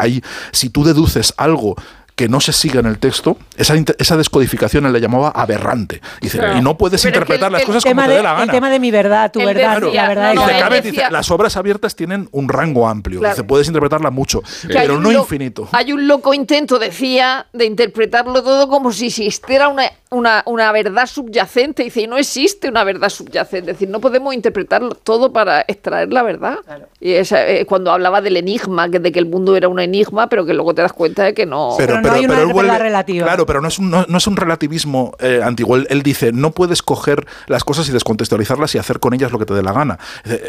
S6: hay- si tú deduces algo que no se siga en el texto, esa, esa descodificación él le llamaba aberrante. Dice,
S1: Claro.
S6: y no puedes
S1: Pero es que
S6: interpretar
S1: el-
S6: las
S1: el
S6: cosas como te
S5: de,
S6: dé la
S5: el
S6: gana.
S5: tema de mi verdad, tu
S1: Él
S5: verdad,
S1: decía-
S5: la verdad.
S1: no, no,
S6: cabe-
S1: decía-
S6: dice, las obras abiertas tienen un rango amplio,
S1: Claro.
S6: dice, puedes interpretarla mucho,
S1: hay
S6: pero no
S1: lo-
S6: infinito.
S1: Hay un loco intento, decía, de interpretarlo todo como si existiera una, una, una verdad subyacente. Dice, y no existe una verdad subyacente. Es decir, no podemos interpretarlo todo para extraer la verdad. Y esa, eh, cuando hablaba del enigma, que de que el mundo era un enigma, pero que luego te das cuenta de que no.
S5: Pero no hay una
S6: él
S5: verdad relativa.
S6: Claro, pero no es un, no, no es un relativismo eh, antiguo. Él, él dice, no puedes coger las cosas y descontextualizarlas y hacer con ellas lo que te dé la gana.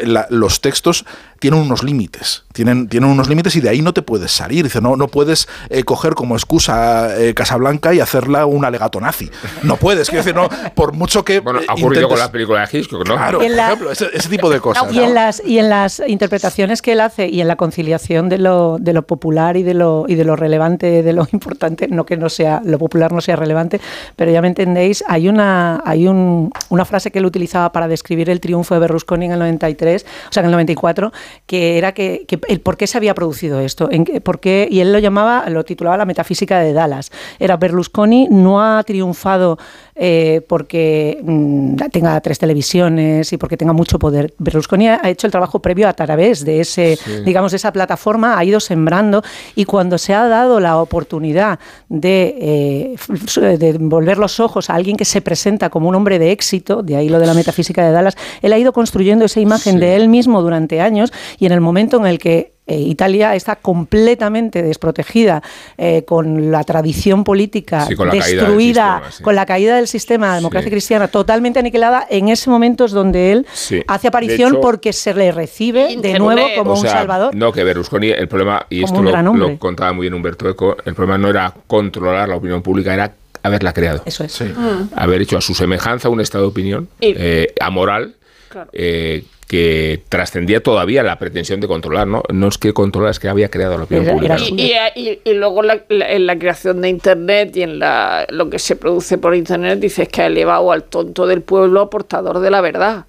S6: La- los textos tienen unos límites, tienen, tienen unos límites y de ahí no te puedes salir. Dice, no, no puedes eh, coger como excusa eh, Casablanca y hacerla un alegato nazi. No puedes, quiero decir, no, por mucho que
S3: Bueno, ha ocurrido con la película de Hitchcock, ¿no?
S6: Claro, por
S5: la-
S6: ejemplo, ese, ese tipo de cosas.
S5: Y en, las, y en las interpretaciones que él hace y en la conciliación de lo, de lo popular y de lo, y de lo relevante, de lo importante, no que no sea lo popular no sea relevante, pero ya me entendéis, hay una, hay un- una frase que él utilizaba para describir el triunfo de Berlusconi en el 93, o sea, en el 94, que era que, el por qué se había producido esto, por qué- y él lo llamaba, lo titulaba la metafísica de Dallas. Era Berlusconi no ha triunfado eh, porque mm, tenga tres televisiones y porque tenga mucho poder. Berlusconi ha hecho el trabajo previo a través de ese, digamos, de esa plataforma, ha ido sembrando y cuando se ha dado la oportunidad de, eh, de volver los ojos a alguien que se presenta como un hombre de éxito, de ahí lo de la metafísica de Dallas, él ha ido construyendo esa imagen de él mismo durante años y en el momento en el que eh, Italia está completamente desprotegida eh, con la tradición política
S3: Sí, con la caída del
S5: destruida,
S3: sistema, sí.
S5: con la caída del sistema de democracia
S3: Sí.
S5: cristiana totalmente aniquilada, en ese momento es donde él
S3: Sí.
S5: hace aparición
S3: hecho-
S5: porque se le recibe de nuevo como
S3: O
S5: un salvador.
S3: No, que Berlusconi, el problema, y
S5: Como
S3: esto lo, contaba muy bien Humberto Eco, el problema no era controlar la opinión pública, era haberla creado.
S5: Eso es.
S6: Sí.
S3: Haber hecho a su semejanza un estado de opinión eh, amoral
S1: Claro.
S3: eh, que trascendía todavía la pretensión de controlar, ¿no? No es que controlar, es que había creado la opinión
S5: Era-
S3: pública.
S5: su-
S1: Y, y- y- y luego la- la- en la creación de Internet y en la, lo que se produce por Internet, dices que ha elevado al tonto del pueblo a portador de la verdad.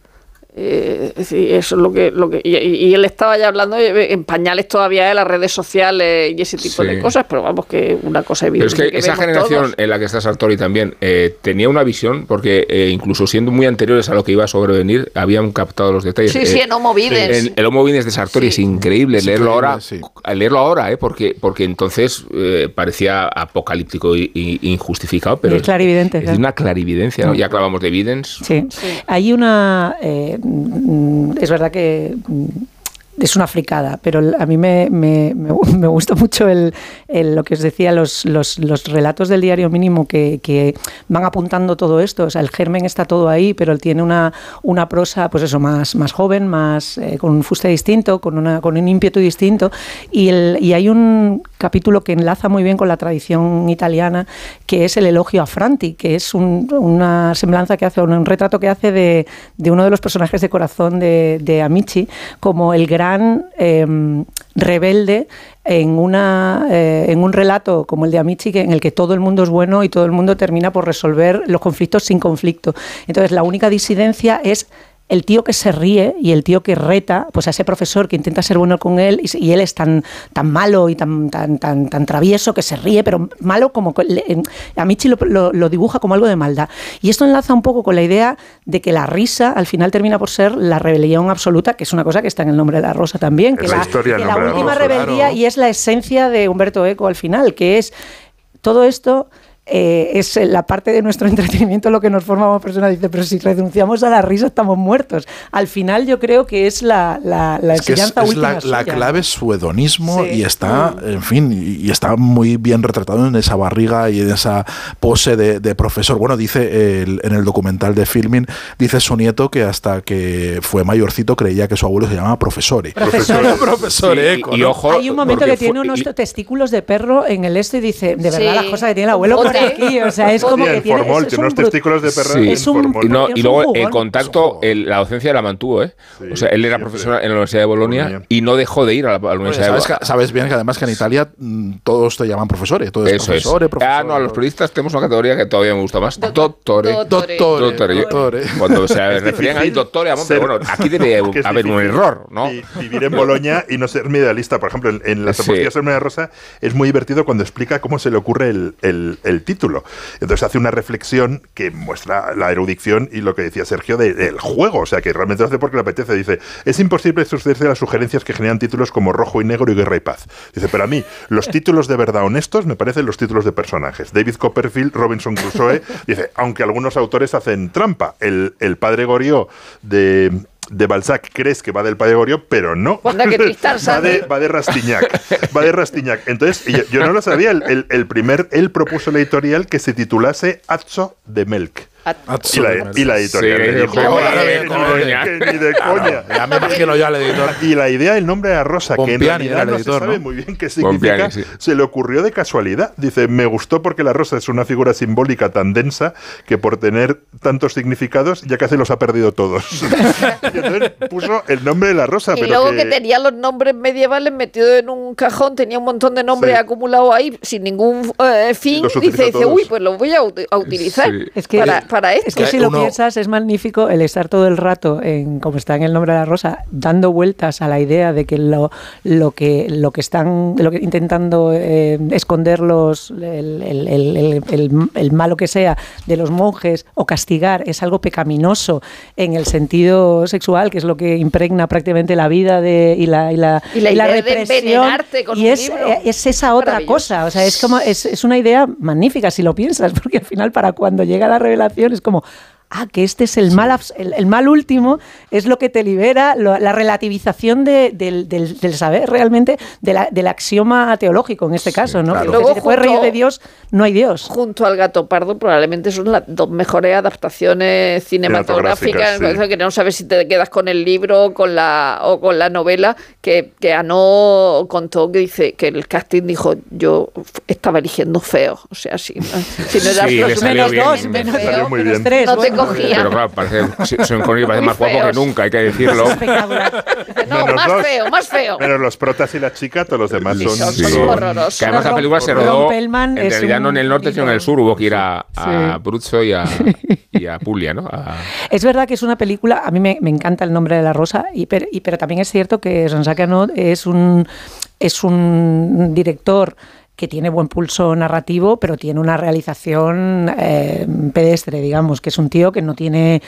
S1: Eh, es eso es lo que... Lo que y, él estaba ya hablando eh, en pañales todavía de las redes sociales y ese tipo
S3: Sí.
S1: de cosas, pero vamos, que una cosa
S3: Pero es
S1: evidente.
S3: que, esa generación
S1: todos.
S3: en la que está Sartori también eh, tenía una visión, porque eh, incluso siendo muy anteriores a lo que iba a sobrevenir, habían captado los detalles.
S1: Sí, sí, en Homo Videns.
S3: en- el Homo Videns de Sartori
S1: Sí.
S3: es increíble
S6: Es
S3: leerlo
S6: increíble,
S3: ahora,
S6: sí.
S3: al leerlo ahora, eh, porque, porque entonces eh, parecía apocalíptico y injustificado, pero
S5: Es clarividente,
S3: es,
S5: claro.
S3: de una clarividencia, ¿no? Ya hablamos de Videns.
S5: Sí. Hay una. Mm, es verdad que. Es una fricada, pero a mí me, me, me gu- me gusta mucho el, lo que os decía, los, los, los relatos del diario mínimo que, que van apuntando todo esto. O el germen está todo ahí, pero él tiene una, una prosa, pues eso, más, más joven, más eh, con un fuste distinto, con, una, con un ímpetu distinto. Y, el, y hay un capítulo que enlaza muy bien con la tradición italiana, que es el elogio a Franti, que es un- una semblanza que hace, un, un retrato que hace de, de uno de los personajes de corazón de, de Amici, como el gran em, rebelde en, una, eh, en un relato como el de Amici, en el que todo el mundo es bueno y todo el mundo termina por resolver los conflictos sin conflicto. Entonces, la única disidencia es el tío que se ríe y el tío que reta, pues a ese profesor que intenta ser bueno con él y, él es tan, tan malo y tan, tan, tan, tan travieso que se ríe, pero malo como... en- Amici lo, lo- lo dibuja como algo de maldad. Y esto enlaza un poco con la idea de que la risa al final termina por ser la rebelión absoluta, que es una cosa que está en el nombre de la rosa también, que
S4: Es la
S5: la,
S4: historia
S5: que la
S4: nombre de la
S5: última
S4: rosa,
S5: rebeldía
S4: claro.
S5: y es la esencia de Humberto Eco al final, que es todo esto eh, es la parte de nuestro entretenimiento lo que nos forma como personas. Dice, pero si renunciamos a la risa estamos muertos. Al final yo creo que es la, la, la
S6: Es que es-
S5: enseñanza
S6: la,
S5: suya.
S6: la clave es su hedonismo
S5: Sí.
S6: y está, en fin, y, y está muy bien retratado en esa barriga y en esa pose de, de profesor. Bueno, dice el- en el documental de Filming, dice su nieto que hasta que fue mayorcito creía que su abuelo se llamaba profesor.
S5: Profesor.
S6: profesor,
S3: Sí,
S6: eco,
S3: y, y
S6: ¿no?
S3: ojo,
S5: Hay un momento que tiene unos
S3: y-
S5: testículos de perro en el este y dice, de verdad
S1: Sí.
S5: las cosas que tiene el abuelo por aquí, o sea, es como
S4: Y
S5: que
S4: en
S5: tiene...
S4: formol,
S5: es- es
S4: tiene
S5: un
S4: unos testículos de perra
S3: Sí.
S4: en
S5: Es un-
S4: formol.
S3: Y, no, luego el contacto, el- la docencia la mantuvo, ¿eh?
S4: Sí,
S3: o sea, él era
S4: siempre.
S3: profesor en la Universidad de Bolonia
S4: Bolonia.
S3: y no dejó de ir a la, a la
S6: Oye,
S3: Universidad
S6: ¿sabes,
S3: de Bolonia.
S6: sabes bien que además que en Italia mm, todos te llaman profesores, todo es
S3: Eso es.
S6: profesores, profesores.
S3: Ah, no, a los periodistas tenemos una categoría que todavía me gusta más.
S1: Do-
S3: Dottore.
S1: dottore.
S6: Doctores,
S3: Dottore. Yo-
S6: doctores.
S3: Cuando se referían ahí,
S4: difícil
S3: doctor,
S4: ser-
S3: bueno, aquí debe haber un error, ¿no?
S4: vi- Vivir en Boloña y no ser mi idealista. Por ejemplo, en, las
S3: Sí.
S4: apostillas de Rosa es muy divertido cuando explica cómo se le ocurre el, el- el título. Entonces hace una reflexión que muestra la erudición y lo que decía Sergio de- del juego. O sea, que realmente lo hace porque le apetece. Dice, es imposible sucederse las sugerencias que generan títulos como Rojo y Negro y Guerra y Paz. Dice, pero a mí, los títulos de verdad honestos me parecen los títulos de personajes. David Copperfield, Robinson Crusoe, dice, aunque algunos autores hacen trampa. El, el padre Goriot de, de Balzac crees que va del padre Goriot, pero no.
S1: Que
S4: va, de, va de Rastignac. Va de Rastignac. Entonces, yo, yo no lo sabía. El, el- el primer, él propuso la editorial que se titulase Acho de Melk. Y la, y la editorial
S3: Sí,
S4: le dijo,
S3: joder,
S4: "Oye,
S3: de
S4: que
S3: coña".
S4: ni de- que ni de coña.
S6: Ya me imagino yo al editor.
S4: Y la idea del nombre era Rosa, que en realidad
S6: el
S4: no
S6: editor,
S4: se sabe
S6: ¿no?
S4: muy bien qué significa,
S3: Pompiani, sí.
S4: se le ocurrió de casualidad. Dice, me gustó porque la rosa es una figura simbólica tan densa que por tener tantos significados ya casi los ha perdido todos. y entonces puso el nombre de la rosa.
S1: Y
S4: pero
S1: luego que... tenía los nombres medievales metidos en un cajón, tenía un montón de nombres
S4: Sí.
S1: acumulados ahí sin ningún eh, fin. Dice, uy, pues los voy a, ut- a utilizar
S3: Sí.
S5: Es que,
S1: para, para esto.
S5: es que si lo
S6: uno-
S5: piensas es magnífico el estar todo el rato, en, como está en el nombre de la rosa, dando vueltas a la idea de que lo, lo que lo que están lo que intentando eh, esconder los el, el- el- el- el- el malo que sea de los monjes o castigar es algo pecaminoso en el sentido sexual, que es lo que impregna prácticamente la vida de, y la, y la,
S1: Y la idea de
S5: represión.
S1: con
S5: y es, eh, es esa otra cosa. O sea, es como es, es una idea magnífica si lo piensas, porque al final para cuando llega la revelación es como ah, que este es el mal abs- el, el mal último, es lo que te libera, lo- la relativización de- del, del- del saber realmente, de la- del axioma teológico en este caso, ¿no?
S6: claro.
S5: Que
S1: Luego
S5: si te puedes reír de Dios, no hay Dios.
S1: junto al gato pardo probablemente son las dos mejores adaptaciones cinematográficas
S4: Cinematográficas, sí.
S1: que no sabes si te quedas con el libro o con la o con la novela que, que Ano contó que dice que el casting dijo yo estaba eligiendo feo o sea si, no- si no
S3: salió
S1: menos
S3: bien.
S1: dos menos feo,
S5: tres,
S1: no te
S5: bueno.
S1: Cogía
S3: Pero claro, parece, Sean Connery parece más guapo que
S1: feos.
S3: nunca, hay que decirlo.
S1: No
S4: Menos
S1: más
S4: dos.
S1: feo más feo
S4: Menos los protas y la chica, todos los demás son...
S1: Son-
S3: Sí.
S1: son horrorosos.
S3: Que además la película se rodó en realidad
S5: un
S3: no en el norte, sino en el sur. Hubo que ir a, a
S5: Sí.
S3: Bruzzo y a, y a Puglia, ¿no? A-
S5: Es verdad que es una película, a mí me, me encanta el nombre de la rosa, y, per- y- pero también es cierto que Jean-Jacques Annaud es un, es un director que tiene buen pulso narrativo, pero tiene una realización eh, pedestre, digamos, que es un tío que no tiene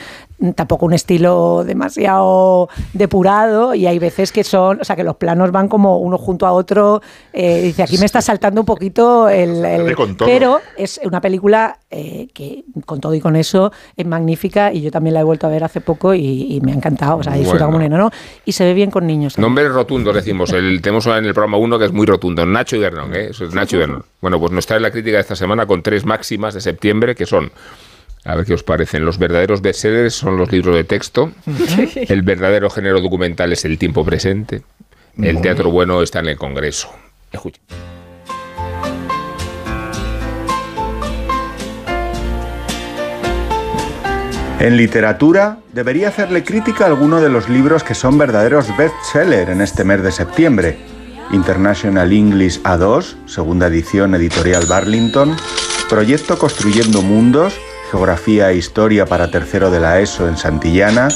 S5: tampoco un estilo demasiado depurado y hay veces que son, o sea, que los planos van como uno junto a otro, eh, dice, aquí me está saltando un poquito el... el- pero es una película eh, que con todo y con eso es magnífica y yo también la he vuelto a ver hace poco y, y me ha encantado, o sea, disfruta
S3: Bueno.
S5: como un enano y se ve bien con niños.
S3: Nombres rotundos, decimos. El, tenemos en el programa uno que es muy rotundo. Nacho y Guernón, ¿eh? Eso es Nacho. Bueno, pues nos trae la crítica de esta semana con tres máximas de septiembre que son. A ver qué os parecen. Los verdaderos bestsellers son los libros de texto. El verdadero género documental es el tiempo presente. El teatro bueno está en el Congreso.
S7: En literatura, debería hacerle crítica a alguno de los libros que son verdaderos bestseller en este mes de septiembre. International English A2, segunda edición editorial Barlington, Proyecto Construyendo Mundos, Geografía e Historia para tercero de la ESO en Santillana,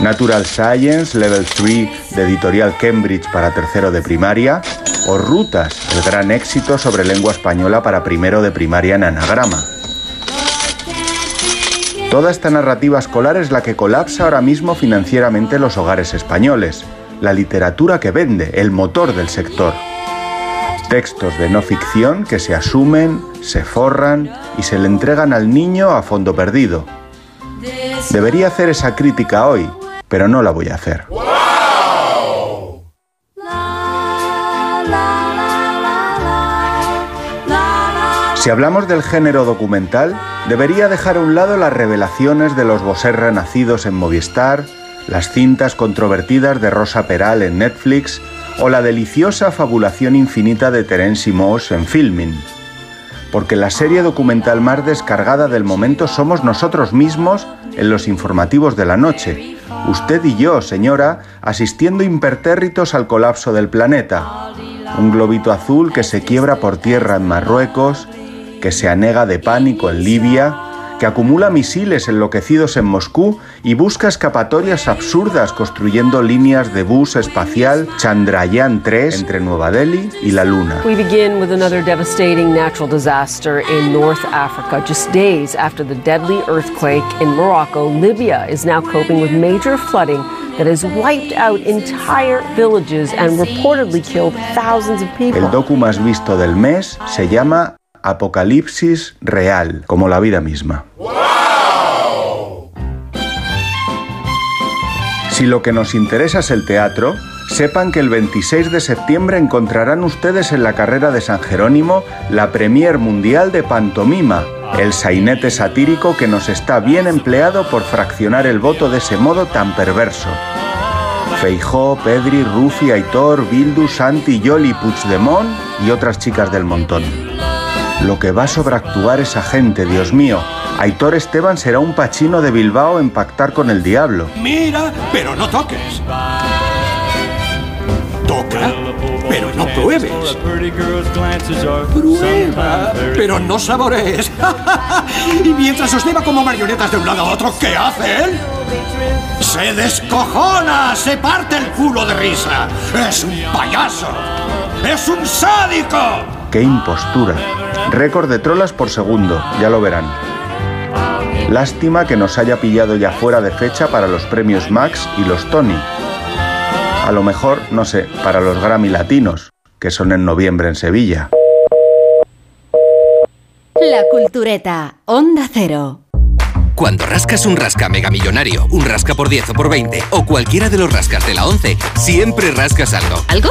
S7: Natural Science Level 3 de editorial Cambridge para tercero de primaria, o Rutas, el gran éxito sobre lengua española para primero de primaria en anagrama. Toda esta narrativa escolar es la que colapsa ahora mismo financieramente los hogares españoles. La literatura que vende, el motor del sector. Textos de no ficción que se asumen, se forran y se le entregan al niño a fondo perdido. Debería hacer esa crítica hoy, pero no la voy a hacer. Si hablamos del género documental, debería dejar a un lado las revelaciones de los Bosser renacidos en Movistar, las cintas controvertidas de Rosa Peral en Netflix o la deliciosa fabulación infinita de Terence Moss en Filming. Porque la serie documental más descargada del momento somos nosotros mismos en los informativos de la noche. Usted y yo, señora, asistiendo impertérritos al colapso del planeta. Un globito azul que se quiebra por tierra en Marruecos, que se anega de pánico en Libia, que acumula misiles enloquecidos en Moscú y busca escapatorias absurdas construyendo líneas de bus espacial Chandrayaan 3 entre Nueva Delhi y la Luna.
S8: We begin with another devastating natural disaster in North Africa. Just days after the deadly earthquake in Morocco, Libya is now coping with major flooding that has wiped out entire villages and reportedly killed thousands of people.
S7: El docu más visto del mes se llama Apocalipsis Real, como la vida misma. Si lo que nos interesa es el teatro, sepan que el 26 de septiembre encontrarán ustedes en la carrera de San Jerónimo la Premier Mundial de Pantomima, el sainete satírico que nos está bien empleado por fraccionar el voto de ese modo tan perverso. Feijó, Pedri, Rufi, Aitor, Bildu, Santi, Yoli, Puigdemont y otras chicas del montón. Lo que va a sobreactuar esa gente, Dios mío. Aitor Esteban será un pachino de Bilbao en pactar con el diablo.
S9: Mira, pero no toques. Toca, pero no pruebes. Prueba, pero no saborees. y mientras os lleva como marionetas de un lado a otro, ¿qué hacen? Se descojona, se parte el culo de risa. Es un payaso. Es un sádico.
S7: ¡Qué impostura! Récord de trolas por segundo, ya lo verán. Lástima que nos haya pillado ya fuera de fecha para los premios Max y los Tony. A lo mejor, no sé, para los Grammy Latinos, que son en noviembre en Sevilla.
S2: La Cultureta, Onda Cero.
S10: Cuando rascas un rasca mega millonario, un rasca por 10 o por 20 o cualquiera de los rascas de la 11, siempre rascas algo.
S11: ¿Algo?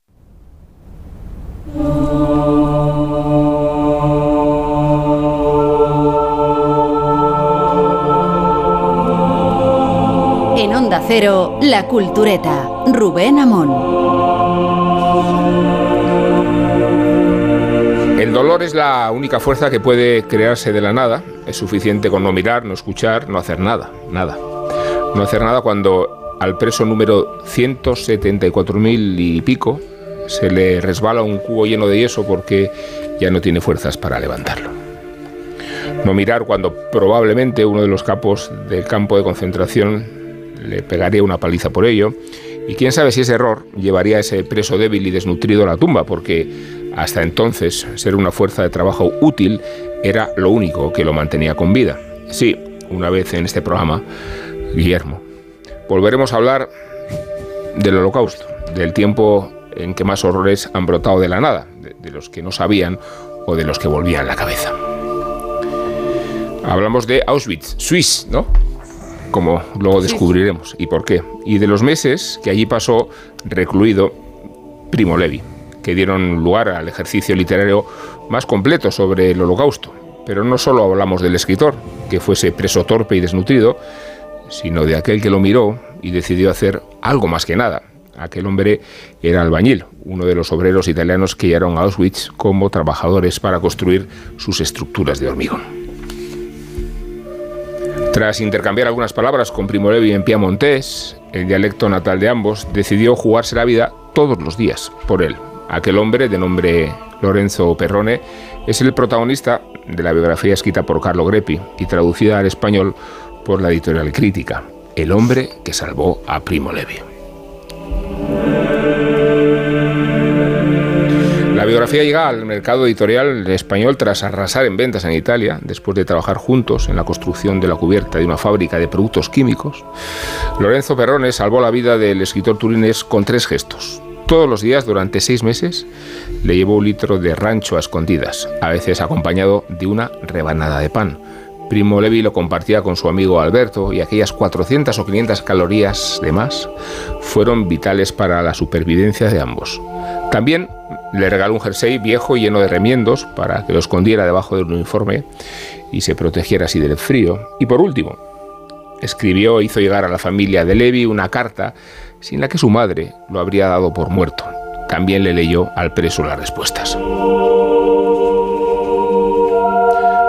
S2: Cero, La Cultureta, Rubén Amón.
S3: El dolor es la única fuerza que puede crearse de la nada. Es suficiente con no mirar, no escuchar, no hacer nada, nada. No hacer nada cuando al preso número 174.000 y pico se le resbala un cubo lleno de yeso porque ya no tiene fuerzas para levantarlo. No mirar cuando probablemente uno de los capos del campo de concentración le pegaría una paliza por ello. Y quién sabe si ese error llevaría a ese preso débil y desnutrido a la tumba, porque hasta entonces ser una fuerza de trabajo útil era lo único que lo mantenía con vida. Sí, una vez en este programa, Guillermo, volveremos a hablar del holocausto, del tiempo en que más horrores han brotado de la nada, de, de los que no sabían o de los que volvían la cabeza. Hablamos de Auschwitz, Suiz, ¿no? Como luego descubriremos y por qué. Y de los meses que allí pasó recluido Primo Levi, que dieron lugar al ejercicio literario más completo sobre el holocausto. Pero no solo hablamos del escritor, que fuese preso torpe y desnutrido, sino de aquel que lo miró y decidió hacer algo más que nada. Aquel hombre era albañil, uno de los obreros italianos que llegaron a Auschwitz como trabajadores para construir sus estructuras de hormigón. Tras intercambiar algunas palabras con Primo Levi en piamontés, el dialecto natal de ambos, decidió jugarse la vida todos los días por él. Aquel hombre, de nombre Lorenzo Perrone, es el protagonista de la biografía escrita por Carlo Greppi y traducida al español por la editorial Crítica, El hombre que salvó a Primo Levi. La biografía llega al mercado editorial español tras arrasar en ventas en Italia, después de trabajar juntos en la construcción de la cubierta de una fábrica de productos químicos. Lorenzo Perrone salvó la vida del escritor turinés con tres gestos. Todos los días, durante seis meses, le llevó un litro de rancho a escondidas, a veces acompañado de una rebanada de pan. Primo Levi lo compartía con su amigo Alberto y aquellas 400 o 500 calorías de más fueron vitales para la supervivencia de ambos. También le regaló un jersey viejo lleno de remiendos para que lo escondiera debajo del uniforme y se protegiera así del frío. Y por último, escribió e hizo llegar a la familia de Levi una carta sin la que su madre lo habría dado por muerto. También le leyó al preso las respuestas.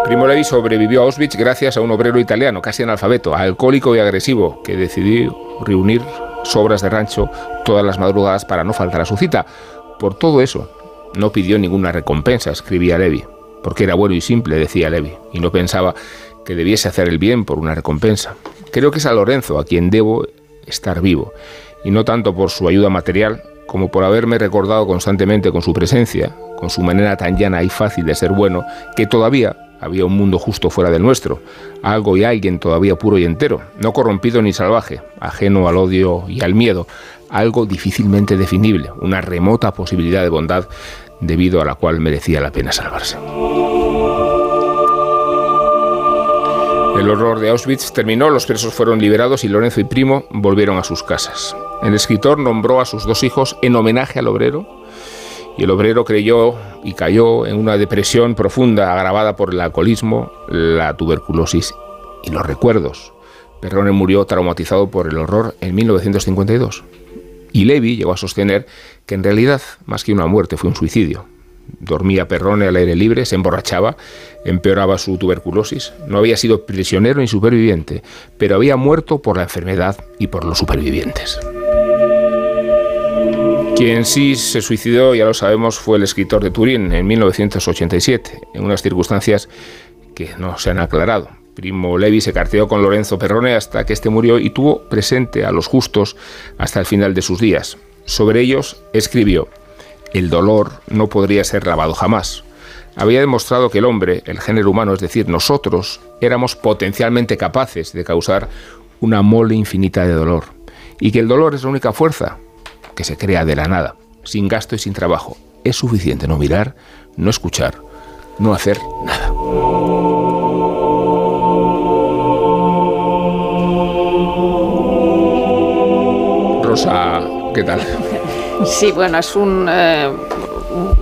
S3: Primo Levi sobrevivió a Auschwitz gracias a un obrero italiano, casi analfabeto, alcohólico y agresivo, que decidió reunir sobras de rancho todas las madrugadas para no faltar a su cita. Por todo eso, no pidió ninguna recompensa, escribía Levi, porque era bueno y simple, decía Levi, y no pensaba que debiese hacer el bien por una recompensa. Creo que es a Lorenzo a quien debo estar vivo, y no tanto por su ayuda material como por haberme recordado constantemente con su presencia, con su manera tan llana y fácil de ser bueno, que todavía había un mundo justo fuera del nuestro, algo y alguien todavía puro y entero, no corrompido ni salvaje, ajeno al odio y al miedo, algo difícilmente definible, una remota posibilidad de bondad debido a la cual merecía la pena salvarse. El horror de Auschwitz terminó, los presos fueron liberados y Lorenzo y Primo volvieron a sus casas. El escritor nombró a sus dos hijos en homenaje al obrero y el obrero creyó y cayó en una depresión profunda agravada por el alcoholismo, la tuberculosis y los recuerdos. Perrone murió traumatizado por el horror en 1952. Y Levi llegó a sostener que en realidad, más que una muerte, fue un suicidio. Dormía Perrone al aire libre, se emborrachaba, empeoraba su tuberculosis. No había sido prisionero ni superviviente, pero había muerto por la enfermedad y por los supervivientes. Quien sí se suicidó, ya lo sabemos, fue el escritor de Turín en 1987, en unas circunstancias que no se han aclarado. Primo Levi se carteó con Lorenzo Perrone hasta que éste murió y tuvo presente a los justos hasta el final de sus días. Sobre ellos escribió, el dolor no podría ser lavado jamás. Había demostrado que el hombre, el género humano, es decir, nosotros, éramos potencialmente capaces de causar una mole infinita de dolor, y que el dolor es la única fuerza que se crea de la nada, sin gasto y sin trabajo. Es suficiente no mirar, no escuchar, no hacer nada. Rosa, ¿qué tal?
S1: Sí, bueno, es un, eh,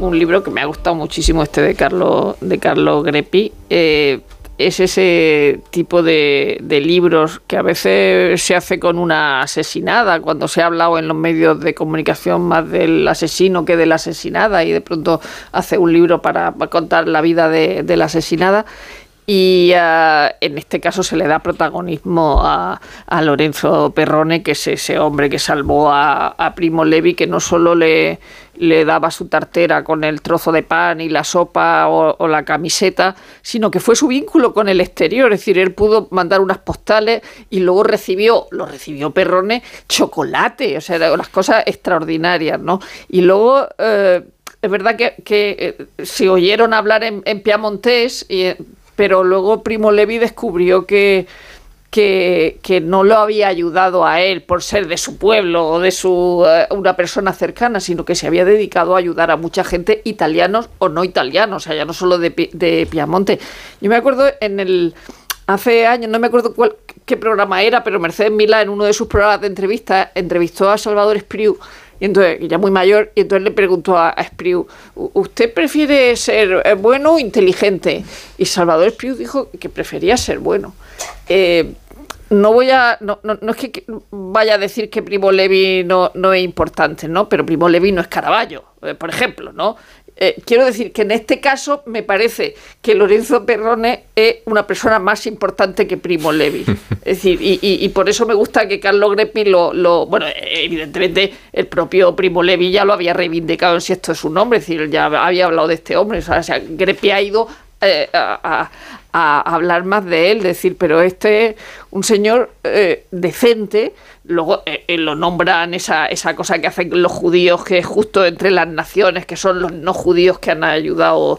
S1: un libro que me ha gustado muchísimo este de Carlos de Carlos Greppi. Eh, es ese tipo de, libros que a veces se hace con una asesinada, cuando se ha hablado en los medios de comunicación más del asesino que de la asesinada y de pronto hace un libro para, contar la vida de la asesinada y uh, en este caso se le da protagonismo a, a, Lorenzo Perrone, que es ese hombre que salvó a, a Primo Levi, que no solo le, le, daba su tartera con el trozo de pan y la sopa o, la camiseta, sino que fue su vínculo con el exterior, es decir, él pudo mandar unas postales y luego recibió, lo recibió Perrone, chocolate, o sea, las cosas extraordinarias, ¿no? Y luego... Uh, es verdad que, que eh, oyeron hablar en, en Piamontés y pero luego Primo Levi descubrió que, que, que, no lo había ayudado a él por ser de su pueblo o de su uh, una persona cercana, sino que se había dedicado a ayudar a mucha gente, italianos o no italianos, o sea, ya no solo de, de Piamonte. Yo me acuerdo en el hace años, no me acuerdo cuál, qué programa era, pero Mercedes Milá en uno de sus programas de entrevista entrevistó a Salvador Espriu y entonces, ya muy mayor, y entonces le preguntó a, a ¿usted prefiere ser eh, bueno o inteligente? Y Salvador Espriu dijo que prefería ser bueno. Eh, no voy a. No, no, no, es que vaya a decir que Primo Levi no, no es importante, ¿no? Pero Primo Levi no es Caravaggio, eh, por ejemplo, ¿no? Eh, quiero decir que en este caso me parece que Lorenzo Perrone es una persona más importante que Primo Levi. Es decir, y, y, y por eso me gusta que Carlos Greppi lo, lo, Bueno, evidentemente el propio Primo Levi ya lo había reivindicado en si esto es su nombre, es decir, ya había hablado de este hombre. O sea, Greppi ha ido eh, a, a- a hablar más de él, decir, pero este es un señor eh, decente, luego eh, eh, lo nombran esa, esa cosa que hacen los judíos, que es justo entre las naciones, que son los no judíos que han ayudado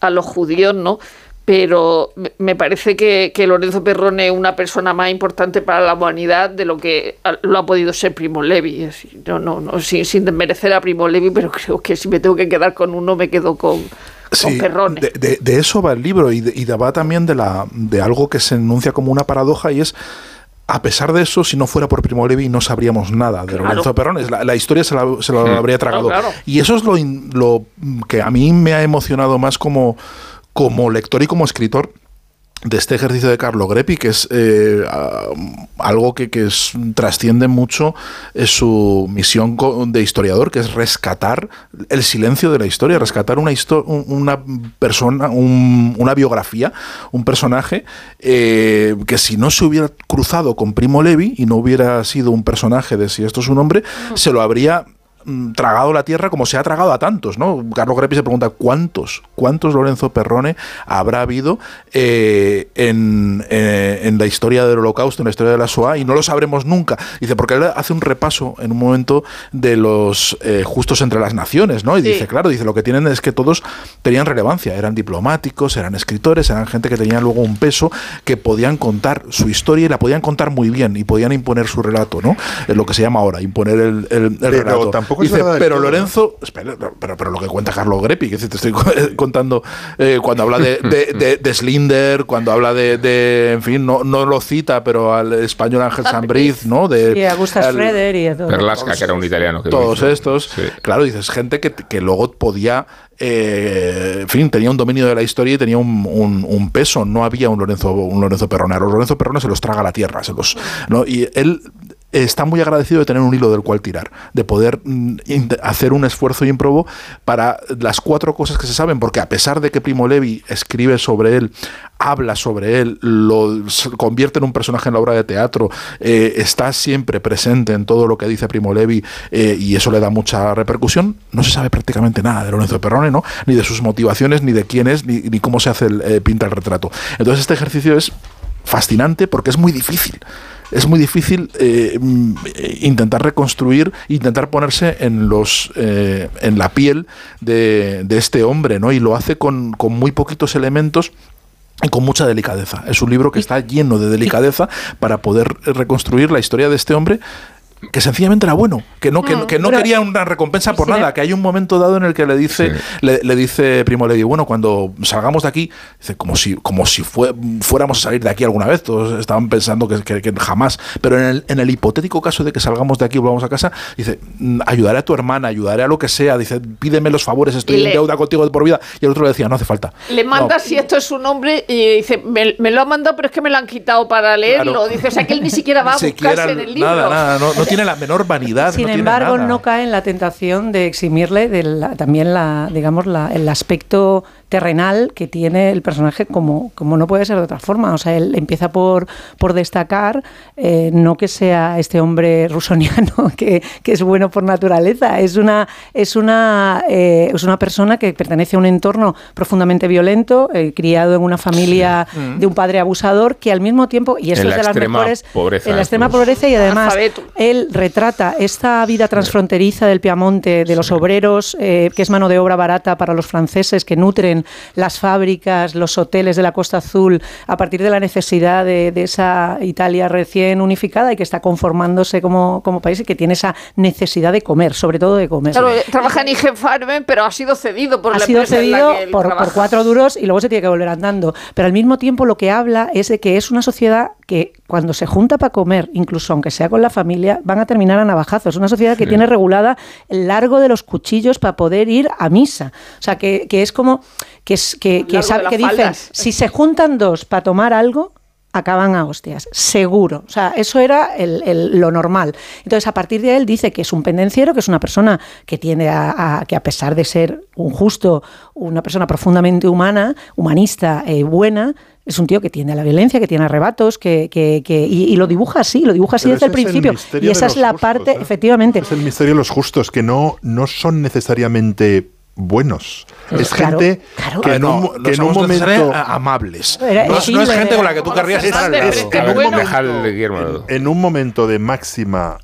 S1: a los judíos, ¿no? Pero me- parece que, que Lorenzo Perrone es una persona más importante para la humanidad de lo que lo ha podido ser Primo Levi. No, no, no, sin, sin desmerecer a Primo Levi, pero creo que si me tengo que quedar con uno, me quedo con,
S6: Sí,
S1: Perrone.
S6: de, de- de eso va el libro y, de, y va también de, la, de algo que se enuncia como una paradoja y es, a pesar de eso, si no fuera por Primo Levi no sabríamos nada de
S1: Claro.
S6: Lorenzo Perrones. La, la historia se, la, se lo
S3: Hmm.
S6: habría tragado.
S1: Claro, claro.
S6: Y eso es lo, lo que a mí me ha emocionado más como, como lector y como escritor de este ejercicio de Carlo Greppi, que es eh, algo que, que es- trasciende mucho es su misión de historiador, que es rescatar el silencio de la historia, rescatar una, histo- un- una persona, un- una biografía, un personaje eh, que si no se hubiera cruzado con Primo Levi y no hubiera sido un personaje de si esto es un hombre, se lo habría tragado la tierra como se ha tragado a tantos, ¿no? Carlos Greppi se pregunta cuántos, cuántos Lorenzo Perrone habrá habido eh, en, eh, en la historia del Holocausto, en la historia de la SOA, y no lo sabremos nunca. Dice, porque él hace un repaso en un momento de los eh, justos entre las naciones, ¿no? Y
S1: Sí.
S6: dice, claro, dice, lo que tienen es que todos tenían relevancia, eran diplomáticos, eran escritores, eran gente que tenía luego un peso, que podían contar su historia y la podían contar muy bien, y podían imponer su relato, ¿no? Es lo que se llama ahora, imponer el, el- el
S4: Pero
S6: relato.
S4: Tampoco es
S6: dice,
S4: verdad del
S6: pero
S4: todo, ¿no?
S6: Lorenzo, espera, pero, pero lo que cuenta Carlos Greppi, que te estoy co- contando eh, cuando habla de, de, de- de Slinder, cuando habla de, de- en fin, no, no lo cita, pero al español Ángel Sambriz, ¿no? De,
S5: Y a
S6: al-
S5: Schroeder y a todo.
S3: Perlasca, que era un italiano. Que
S6: todos estos,
S3: Sí.
S6: claro, dices, gente que, que luego podía, eh, en fin, tenía un dominio de la historia y tenía un, un- un peso, no había un Lorenzo, un Lorenzo Perrone, a los Lorenzo Perrone se los traga la tierra, se los, ¿no? y él está muy agradecido de tener un hilo del cual tirar, de poder mm, hacer un esfuerzo ímprobo para las cuatro cosas que se saben, porque a pesar de que Primo Levi escribe sobre él, habla sobre él, lo convierte en un personaje en la obra de teatro, eh, está siempre presente en todo lo que dice Primo Levi eh, y eso le da mucha repercusión, no se sabe prácticamente nada de Lorenzo Perrone, ¿no? ni de sus motivaciones, ni de quién es, ni, ni cómo se hace el, eh, pinta el retrato. Entonces este ejercicio es fascinante porque es muy difícil. Es muy difícil eh, mm, eh, intentar reconstruir, intentar ponerse en los eh, en la piel de, de este hombre, ¿no? Y lo hace con, con muy poquitos elementos y con mucha delicadeza. Es un libro que está lleno de delicadeza para poder reconstruir la historia de este hombre que sencillamente era bueno, que no, que, no- que no
S5: Pero-
S6: quería una recompensa por
S5: Sí,
S6: nada, que hay un momento dado en el que le dice,
S3: Sí.
S6: le, le dice Primo Levi, bueno, cuando salgamos de aquí, dice, como si, como si fue- fuéramos a salir de aquí alguna vez, todos estaban pensando que, que- que jamás, pero en el, en el hipotético caso de que salgamos de aquí y volvamos a casa, dice, "Mm, ayudaré a tu hermana, ayudaré a lo que sea, dice, pídeme los favores, estoy en deuda contigo de por vida, y el otro le decía, no hace falta.
S1: Le manda
S6: No.
S1: si esto es su nombre y dice, me, me lo ha mandado, pero es que me lo han quitado para leerlo.
S6: Claro.
S1: Dice, o sea que él ni siquiera va a buscarse en el libro.
S6: Nada, nada, no, no tiene la menor vanidad.
S5: Sin
S6: no tiene
S5: embargo,
S6: nada.
S5: no cae en la tentación de eximirle de la- también la, digamos, la- el aspecto terrenal que tiene el personaje como, como no puede ser de otra forma. O sea, él empieza por, por destacar eh, no que sea este hombre rusoniano que, que es bueno por naturaleza, es una, es una, eh, es una persona que pertenece a un entorno profundamente violento, eh, criado en una familia de un padre abusador que al mismo tiempo, y esto
S3: En
S5: es
S3: la
S5: de las mejores,
S3: pobreza,
S5: en la extrema
S3: estos-
S5: pobreza y además
S1: Analfabeto.
S5: Retrata esta vida transfronteriza del Piamonte, de los obreros, eh, que es mano de obra barata para los franceses que nutren las fábricas, los hoteles de la Costa Azul a partir de la necesidad de, de esa Italia recién unificada y que está conformándose como, como país y que tiene esa necesidad de comer, sobre todo de comer.
S1: Claro, trabaja en IG Farben, pero ha sido cedido por
S5: ha
S1: la
S5: sido
S1: empresa en la
S5: cedido
S1: que él
S5: por, cuatro duros y luego se tiene que volver andando. Pero al mismo tiempo lo que habla es de que es una sociedad que cuando se junta para comer, incluso aunque sea con la familia, van a terminar a navajazos. Es una sociedad que tiene regulada el largo de los cuchillos para poder ir a misa. O sea, que, que es como que, es, que, que, sabe- que dicen,
S1: faldas.
S5: si se juntan dos para tomar algo, acaban a hostias, seguro. O sea, eso era el- el- lo normal. Entonces, a partir de él dice que es un pendenciero, que es una persona que tiene a, a- que a pesar de ser un justo, una persona profundamente humana, humanista, eh, buena, es un tío que tiene la violencia, que tiene arrebatos, que, que- que- y, y lo dibuja así, lo dibuja así
S4: Pero
S5: desde el principio. y esa es la
S4: justos,
S5: parte,
S4: ¿eh?
S5: efectivamente.
S4: Es el misterio de los justos, que no, no son necesariamente buenos. Es
S5: Claro,
S4: gente
S5: claro.
S4: que en
S6: no,
S4: un,
S6: no
S4: que en un momento...
S6: a- amables.
S5: Era-
S6: no, es, no es
S5: Hitler
S6: gente con la que tú querrías estar
S3: A de Guillermo.
S4: en un momento de máxima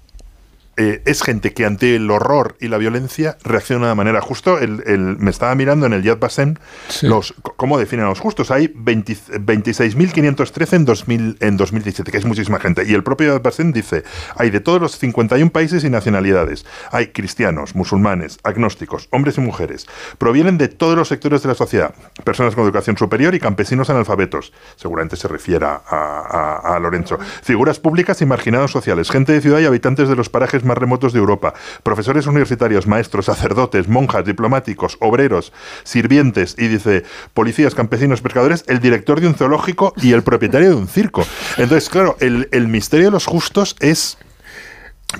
S4: eh, es gente que ante el horror y la violencia reacciona de manera justo. El, el- me estaba mirando en el Yad Vashem los, cómo definen a los justos. Hay 20 26.513 en, 2000 en 2017, que es muchísima gente. Y el propio Yad Vashem dice, hay de todos los 51 países y nacionalidades. Hay cristianos, musulmanes, agnósticos, hombres y mujeres. Provienen de todos los sectores de la sociedad. Personas con educación superior y campesinos analfabetos. Seguramente se refiera a, a- a Lorenzo. Figuras públicas y marginados sociales. Gente de ciudad y habitantes de los parajes más remotos de Europa. Profesores universitarios, maestros, sacerdotes, monjas, diplomáticos, obreros, sirvientes y dice policías, campesinos, pescadores, el director de un zoológico y el propietario de un circo. Entonces, claro, el, el misterio de los justos es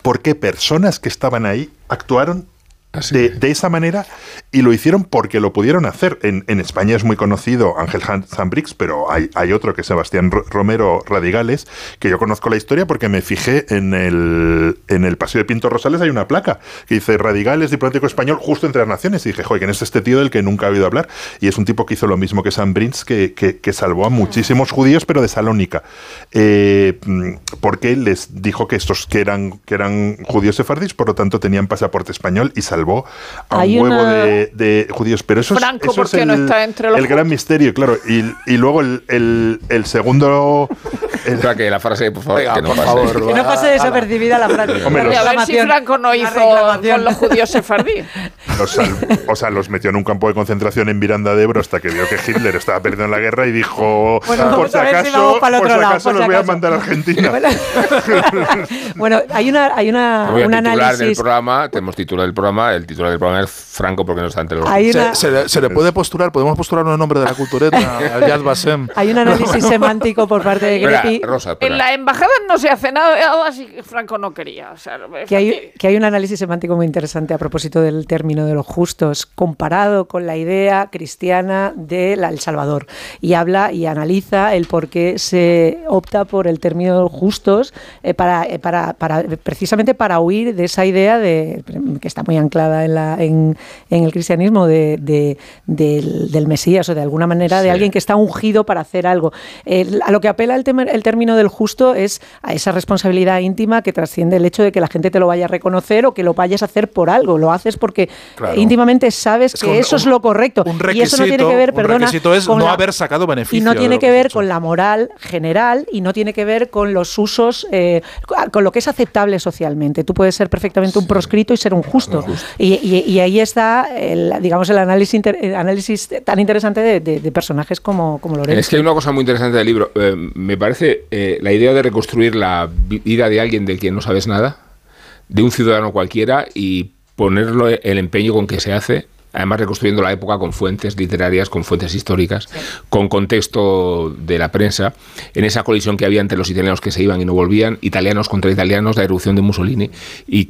S4: por qué personas que estaban ahí actuaron de, de esa manera y lo hicieron porque lo pudieron hacer. En, en España es muy conocido Ángel Sambrix, pero hay, hay otro que es Sebastián Ro- Romero Radigales, que yo conozco la historia porque me fijé en el, en el Paseo de Pinto Rosales hay una placa que dice Radigales, diplomático español, justo entre las naciones. Y dije, joder, ¿quién es este tío del que nunca he oído hablar? Y es un tipo que hizo lo mismo que Sambrix, que, que, que salvó a muchísimos judíos, pero de Salónica. Eh, porque les dijo que estos que eran, que eran judíos sefardíes, por lo tanto tenían pasaporte español y salvó a
S1: Hay
S4: un huevo
S1: una-
S4: de, de judíos. Pero eso es-
S1: Franco,
S4: eso
S1: ¿por
S4: es
S1: qué no
S4: el,
S1: está entre los
S4: el gran misterio, claro. Y, y luego el, el, el segundo. el-
S3: que la frase, por favor,
S6: Venga,
S3: que no
S6: por
S3: pase.
S6: favor.
S5: Que no pase desapercibida la frase.
S4: Hombre,
S5: La
S4: los-
S1: a ver si. Franco no hizo con los judíos sefardíes.
S4: los sal- o sea, los metió en un campo de concentración en Miranda de Ebro hasta que vio que Hitler estaba perdiendo en la guerra y dijo:
S5: Bueno,
S4: Por si acaso, por
S5: lado, por si
S4: los voy a mandar a Argentina.
S5: Bueno, bueno, hay una, hay una, un
S3: titular del
S5: análisis.
S3: programa, tenemos titular del programa, el titular del programa es Franco porque no está ante los...
S5: Hay una,
S6: Se, se le, se le puede postular, podemos postular un nombre de la cultureta, al Yad Vashem.
S5: hay un análisis semántico por parte de
S3: Espera,
S5: Greppi
S3: Rosa, espera.
S1: En la embajada no se hace nada, así que Franco no quería. O sea,
S5: que hay, que hay un análisis semántico muy interesante a propósito del término de los justos, comparado con la idea cristiana de la- El Salvador. Y habla y analiza el por qué se opta por el término justos eh, para, eh, para, para- precisamente para huir de esa idea de que está muy anclada en, la, en, en el cristianismo de, de- del, del Mesías o de alguna manera de alguien que está ungido para hacer algo. El- a lo que apela el, tema- el término del justo es a esa responsabilidad íntima que trasciende el hecho de que la gente te lo vaya a reconocer o que lo vayas a hacer por algo. Lo haces porque
S6: Claro.
S5: íntimamente sabes
S6: Es
S5: que
S6: un-
S5: eso es lo correcto.
S6: un
S5: y eso no tiene que ver, perdona,
S6: requisito es
S5: con
S6: no
S5: la-
S6: haber sacado beneficio
S5: Y no tiene que ver con la moral general y no tiene que ver con los usos, eh, con lo que es aceptable socialmente. Tú puedes ser perfectamente un proscrito y ser un justo. Y, y- y ahí está, el, digamos, el análisis, inter- el análisis tan interesante de, de- de personajes como, como Lorenzo.
S3: Es que hay una cosa muy interesante del libro. Eh, me parece eh, la idea de reconstruir la vi- vida de alguien del quien no sabes nada, de un ciudadano cualquiera, y ponerlo el empeño con que se hace. Además, reconstruyendo la época con fuentes literarias, con fuentes históricas, con contexto de la prensa, en esa colisión que había entre los italianos que se iban y no volvían, italianos contra italianos, la erupción de Mussolini, y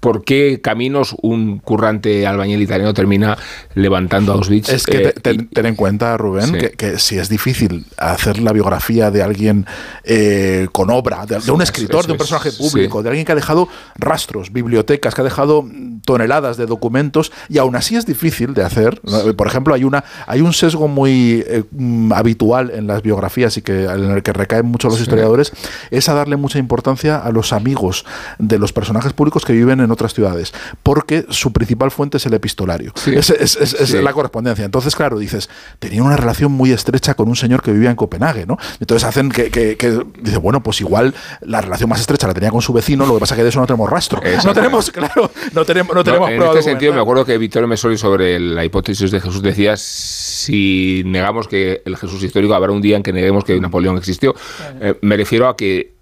S3: por qué caminos un currante albañil italiano termina levantando Auschwitz.
S6: Es que
S3: eh,
S6: te- ten, ten en cuenta, Rubén,
S3: Sí.
S6: que, que si es difícil hacer la biografía de alguien eh, con obra, de, de un escritor,
S3: es,
S6: de un personaje
S3: sí.
S6: público, de alguien que ha dejado rastros, bibliotecas, que ha dejado toneladas de documentos, y aún así es difícil de hacer. Por ejemplo, hay una hay un sesgo muy eh, mm, habitual en las biografías y que en el que recaen mucho los historiadores, es a darle mucha importancia a los amigos de los personajes públicos que viven en otras ciudades, porque su principal fuente es el epistolario.
S3: Sí.
S6: Es, es- es- es
S3: Sí.
S6: la correspondencia. Entonces, claro, dices, tenía una relación muy estrecha con un señor que vivía en Copenhague, ¿no? Entonces hacen que, que, que- dice, bueno, pues igual la relación más estrecha la tenía con su vecino, lo que pasa es que de eso no tenemos rastro. No tenemos, claro, no tenemos, no
S3: No,
S6: tenemos
S3: en este sentido, me acuerdo que Vittorio Messori sobre la hipótesis de Jesús decía, si negamos que el Jesús histórico, habrá un día en que neguemos que Napoleón existió. Eh, me refiero a que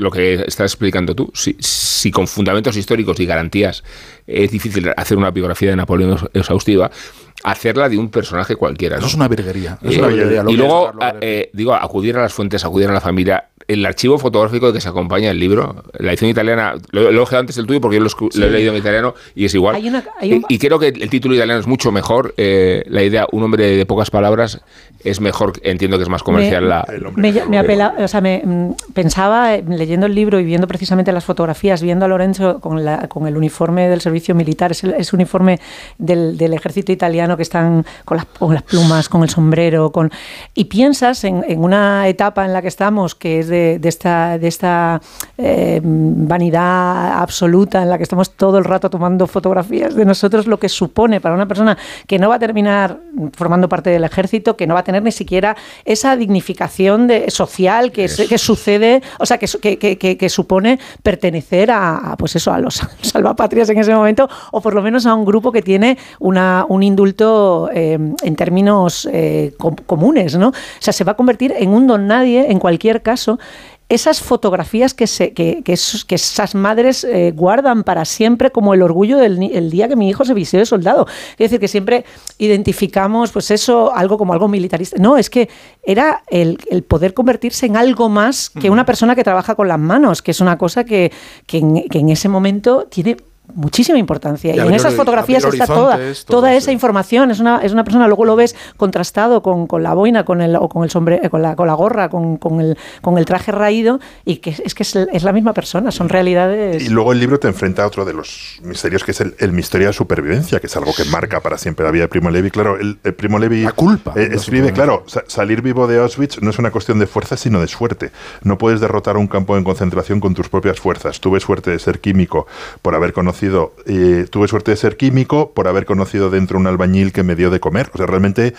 S3: lo que estás explicando tú, si, si con fundamentos históricos y garantías es difícil hacer una biografía de Napoleón exhaustiva, hacerla de un personaje cualquiera. ¿no?
S6: Eso es una virguería. es
S3: Eh,
S6: una virguería, lo
S3: y luego, eh, digo, acudir a las fuentes, acudir a la familia. El archivo fotográfico que se acompaña el libro, la edición italiana, lo, lo he antes del tuyo porque yo lo, he leído en italiano y es igual.
S5: Hay una- hay un-
S3: y, y creo que el título italiano es mucho mejor. eh, la idea, un hombre de pocas palabras, es mejor, entiendo que es más comercial
S5: Me-
S3: la...
S4: El
S5: Me, apela, o sea, me mm, pensaba, eh, leyendo el libro y viendo precisamente las fotografías, viendo a Lorenzo con, la, con el uniforme del servicio militar, ese, ese uniforme del, del ejército italiano que están con las, con las plumas, con el sombrero, con y piensas en, en una etapa en la que estamos, que es de, de esta, de esta eh, vanidad absoluta, en la que estamos todo el rato tomando fotografías de nosotros, lo que supone para una persona que no va a terminar formando parte del ejército, que no va a tener ni siquiera esa dignificación de, social que, se- que sucede, o sea, que, su- que, supone pertenecer a, pues eso, a los salvapatrias en ese momento, o por lo menos a un grupo que tiene una, un indulto eh, en términos eh, com- comunes, ¿no? O sea, se va a convertir en un don nadie en cualquier caso. Esas fotografías que, se, que, que esos- que esas madres eh, guardan para siempre como el orgullo del el día que mi hijo se vistió de soldado. Es decir, que siempre identificamos pues eso, algo como algo militarista. No, es que era el, el poder convertirse en algo más que una persona que trabaja con las manos, que es una cosa que, que, en, que en ese momento tiene muchísima importancia.
S6: Y
S5: Y, en esas fotografías está toda, toda esa información. Es una, es una persona, luego lo ves contrastado con, con la boina, con el, o con el sombre, con la, con la gorra, con, con el, con el traje raído, y que es que es, es la misma persona, son realidades.
S4: Y luego el libro te enfrenta a otro de los misterios, que es el, el misterio de supervivencia, que es algo que marca para siempre la vida de Primo Levi. Claro, el, el Primo Levi
S6: La culpa
S4: eh, escribe, claro, sa- salir vivo de Auschwitz no es una cuestión de fuerza, sino de suerte. No puedes derrotar un campo de concentración con tus propias fuerzas. Tuve suerte de ser químico por haber conocido, eh, tuve suerte de ser químico por haber conocido dentro un albañil que me dio de comer. O sea, realmente,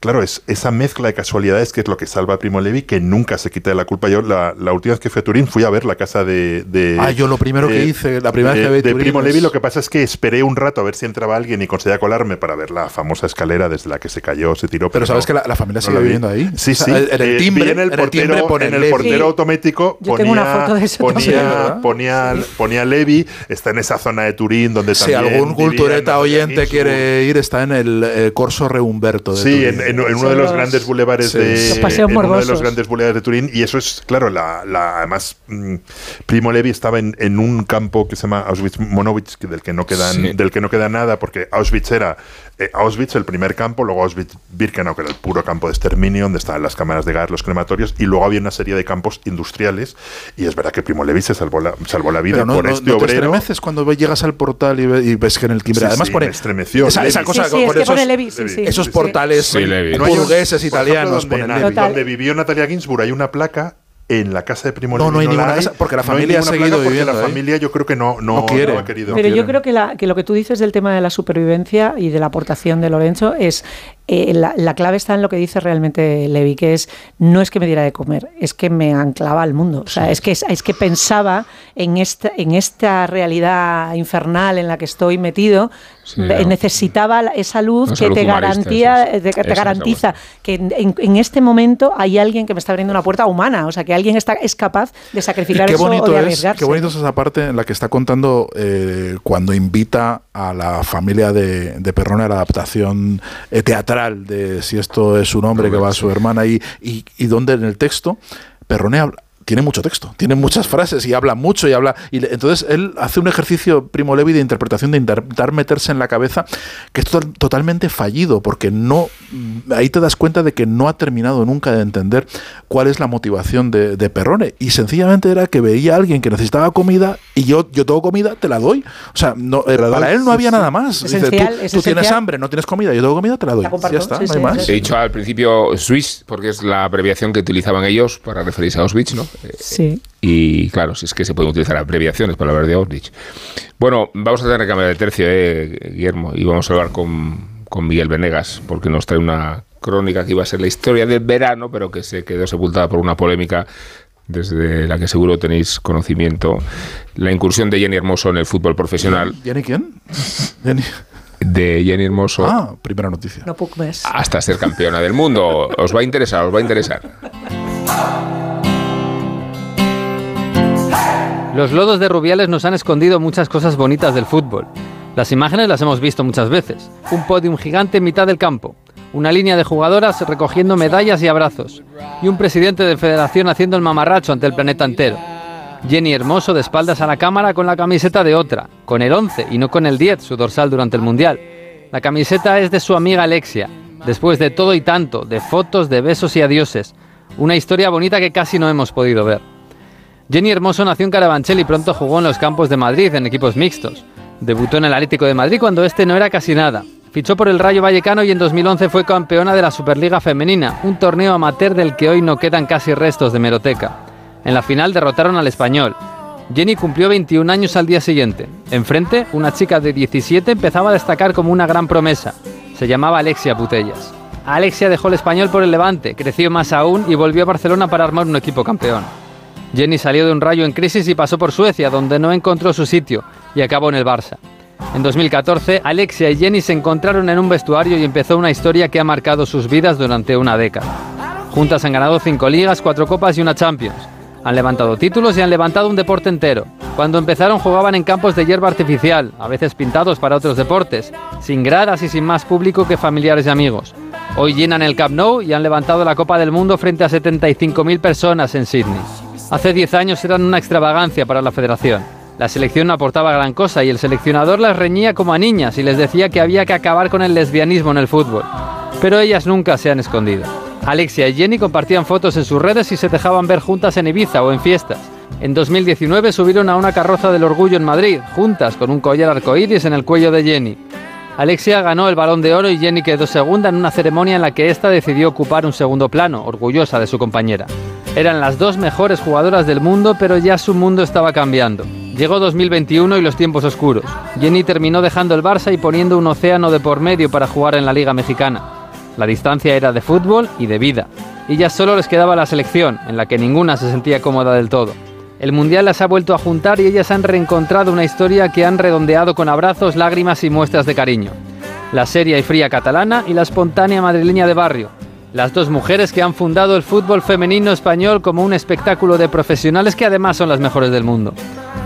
S4: claro, es esa mezcla de casualidades que es lo que salva a Primo Levi, que nunca se quita de la culpa. Yo la, la última vez que fui a Turín fui a ver la casa de... de-
S6: Ah, yo lo primero que
S4: eh,
S6: hice, la primera vez
S4: de-
S6: que vi
S4: de
S6: Turín
S4: Primo
S6: es-
S4: Levi, lo que pasa es que esperé un rato a ver si entraba alguien y conseguía colarme para ver la famosa escalera desde la que se cayó, se tiró.
S6: Pero sabes
S4: no,
S6: que la, la familia
S4: no
S6: sigue viviendo ahí.
S4: Sí,
S6: O sea,
S4: sí.
S6: En el
S4: Eh,
S6: timbre,
S4: en el
S6: el timbre
S4: portero,
S6: pone
S4: en el portero
S5: Sí.
S4: automático
S5: Yo tengo una
S4: ponía,
S5: foto de eso
S4: ponía,
S6: también. ¿verdad?
S4: ponía, ponía Levi, está en esa zona de Turín donde
S6: Si
S4: también
S6: algún
S4: vivían
S6: cultureta oyente quiere ir, está en el eh, Corso Reumberto. De
S4: Sí, en,
S6: Turín.
S4: en- en uno
S5: Son
S4: de los
S5: los-
S4: grandes bulevares
S6: Sí.
S4: de
S5: Los paseos
S4: en uno de los grandes bulevares de Turín y eso es claro la, la- además mm, Primo Levi estaba en, en un campo que se llama Auschwitz Monowitz que- del que no quedan
S3: Sí.
S4: del que no queda nada porque Auschwitz era eh, Auschwitz el primer campo luego Auschwitz Birkenau que era el puro campo de exterminio donde estaban las cámaras de gas los crematorios y luego había una serie de campos industriales y es verdad que Primo Levi se salvó la salvó la vida
S6: Pero no,
S4: por
S6: no-
S4: este
S6: no te
S4: obrero
S6: estremeces cuando llegas al portal y, ve- y ves que en el timbre.
S4: Sí,
S6: Además
S4: sí,
S6: pone.
S4: me estremeció,
S6: Esa, esa cosa
S5: Sí, sí, es que
S6: esos,
S5: pone Levi, sí, sí.
S6: esos
S5: Sí.
S6: portales
S3: Sí, Levi.
S4: No hay un-
S6: burgueses
S4: por ejemplo,
S6: italianos.
S4: donde.
S5: Total.
S4: donde vivió Natalia Ginsburg hay una placa en la casa de Primo
S6: No,
S4: Levi.
S6: no hay ninguna
S4: la
S6: casa, porque la
S4: No
S6: familia ha seguido
S4: porque
S6: viviendo
S4: la familia yo creo que no, no,
S6: No quiere.
S4: no ha querido.
S5: Pero yo creo que, la- que lo que tú dices del tema de la supervivencia y de la aportación de Lorenzo es eh, la, la clave está en lo que dice realmente Levi, que es no es que me diera de comer, es que me anclaba al mundo. O sea, es que, es que pensaba en esta, en esta realidad infernal en la que estoy metido,
S3: Sí,
S5: eh,
S3: no.
S5: necesitaba la- esa luz que te garantía,
S3: eso es.
S5: te, garantiza que en, este momento hay alguien que me está abriendo una puerta humana, o sea, que alguien está, es capaz de
S6: Y
S5: sacrificar
S6: qué
S5: eso o
S6: bonito
S5: de
S6: es, qué bonito es esa parte en la que está contando eh, cuando invita a la familia de, de Perrone a la adaptación eh, de si esto es un hombre que va a su hermana y, y, y donde en el texto Perrone habla- tiene mucho texto, tiene muchas frases y habla mucho y habla. Y le- entonces él hace un ejercicio, Primo Levi, de interpretación, de intentar meterse en la cabeza, que es to- totalmente fallido, porque no. Ahí te das cuenta de que no ha terminado nunca de entender cuál es la motivación de, de Perrone. Y sencillamente era que veía a alguien que necesitaba comida y yo, yo tengo comida, te la doy. O sea, no, eh, para
S4: doy,
S6: él no
S4: sí,
S6: había
S4: sí.
S6: nada más. Dice, tú,
S5: es
S6: tú tienes hambre, no tienes comida, yo tengo comida, te la doy.
S5: La
S6: ya está,
S5: sí,
S6: no
S5: sí,
S6: hay más.
S3: He dicho al principio Swiss, porque es la abreviación que utilizaban ellos para referirse a Auschwitz, ¿no?
S5: Sí.
S3: Y claro, si es que se pueden utilizar abreviaciones para hablar de Auschwitz. Bueno, vamos a tener que cambiar de tercio, eh, Guillermo, y vamos a hablar con, con Miguel Venegas, porque nos trae una crónica que iba a ser la historia del verano, pero que se quedó sepultada por una polémica desde la que seguro tenéis conocimiento. La incursión de Jenny Hermoso en el fútbol profesional,
S6: ¿Jenny quién? Jenny.
S3: de Jenny Hermoso
S6: Ah, primera noticia.
S5: No puc més.
S3: hasta ser campeona del mundo. Os va a interesar, os va a interesar.
S12: Los lodos de Rubiales nos han escondido muchas cosas bonitas del fútbol. Las imágenes las hemos visto muchas veces. Un podium gigante en mitad del campo, una línea de jugadoras recogiendo medallas y abrazos, y un presidente de federación haciendo el mamarracho ante el planeta entero. Jenny Hermoso de espaldas a la cámara con la camiseta de otra, con el 11 y no con el 10, su dorsal durante el Mundial. La camiseta es de su amiga Alexia, después de todo y tanto, de fotos, de besos y adioses. Una historia bonita que casi no hemos podido ver. Jenny Hermoso nació en Carabanchel y pronto jugó en los campos de Madrid en equipos mixtos. Debutó en el Atlético de Madrid cuando este no era casi nada. Fichó por el Rayo Vallecano y en 2011 fue campeona de la Superliga Femenina, un torneo amateur del que hoy no quedan casi restos de meroteca. En la final derrotaron al español. Jenny cumplió 21 años al día siguiente. Enfrente, una chica de 17 empezaba a destacar como una gran promesa. Se llamaba Alexia Putellas. Alexia dejó el español por el Levante, creció más aún y volvió a Barcelona para armar un equipo campeón. Jenny salió de un rayo en crisis y pasó por Suecia, donde no encontró su sitio y acabó en el Barça. En 2014, Alexia y Jenny se encontraron en un vestuario y empezó una historia que ha marcado sus vidas durante una década. Juntas han ganado cinco ligas, cuatro copas y una Champions. Han levantado títulos y han levantado un deporte entero. Cuando empezaron jugaban en campos de hierba artificial, a veces pintados para otros deportes, sin gradas y sin más público que familiares y amigos. Hoy llenan el Camp Nou y han levantado la Copa del Mundo frente a 75.000 personas en Sydney. Hace 10 años eran una extravagancia para la federación. La selección no aportaba gran cosa y el seleccionador las reñía como a niñas y les decía que había que acabar con el lesbianismo en el fútbol. Pero ellas nunca se han escondido. Alexia y Jenny compartían fotos en sus redes y se dejaban ver juntas en Ibiza o en fiestas. En 2019 subieron a una carroza del orgullo en Madrid, juntas, con un collar arcoíris en el cuello de Jenny. Alexia ganó el balón de oro y Jenny quedó segunda en una ceremonia en la que ésta decidió ocupar un segundo plano, orgullosa de su compañera. Eran las dos mejores jugadoras del mundo, pero ya su mundo estaba cambiando. Llegó 2021 y los tiempos oscuros. Jenny terminó dejando el Barça y poniendo un océano de por medio para jugar en la Liga Mexicana. La distancia era de fútbol y de vida. Y ya solo les quedaba la selección, en la que ninguna se sentía cómoda del todo. El Mundial las ha vuelto a juntar y ellas han reencontrado una historia que han redondeado con abrazos, lágrimas y muestras de cariño. La seria y fría catalana y la espontánea madrileña de barrio. Las dos mujeres que han fundado el fútbol femenino español como un espectáculo de profesionales que además son las mejores del mundo.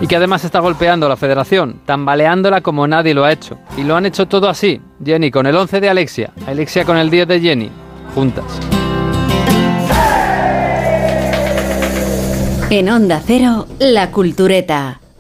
S12: Y que además está golpeando a la federación, tambaleándola como nadie lo ha hecho. Y lo han hecho todo así. Jenny con el 11 de Alexia, Alexia con el 10 de Jenny, juntas.
S2: En Onda Cero, La Cultureta.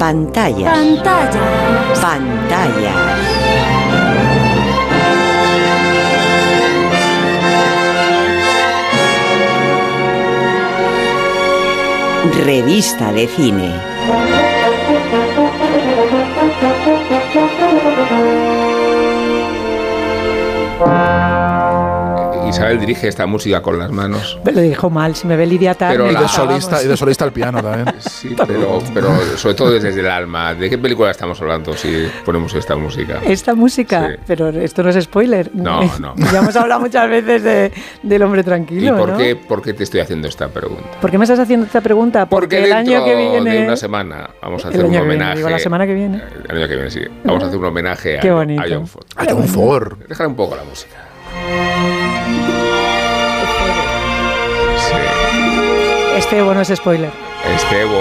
S13: Pantalla.
S2: Pantalla.
S13: Pantalla. Revista de cine.
S3: Isabel dirige esta música con las manos.
S5: Me lo dijo mal, si me ve Lidia Tan,
S3: Pero la-
S6: Y de solista, y de solista al piano también.
S3: Sí, pero, pero sobre todo desde el alma. ¿De qué película estamos hablando si ponemos esta música?
S5: Esta música,
S3: Sí.
S5: pero esto no es spoiler.
S3: No, no.
S5: Ya hemos hablado muchas veces de, del hombre
S3: ¿Y
S5: tranquilo,
S3: por,
S5: ¿no?
S3: qué, por qué te estoy haciendo esta pregunta?
S5: ¿Por qué me estás haciendo esta pregunta? Porque, el
S3: dentro
S5: año que viene.
S3: de una semana vamos a
S5: el
S3: hacer un
S5: viene,
S3: homenaje.
S5: digo, la semana que viene.
S3: El año que viene, sí. Vamos a hacer un homenaje a,
S5: Qué
S3: a. John Ford.
S6: A John Ford.
S3: Déjale un poco la música.
S5: Este bueno es spoiler.
S3: Estevo.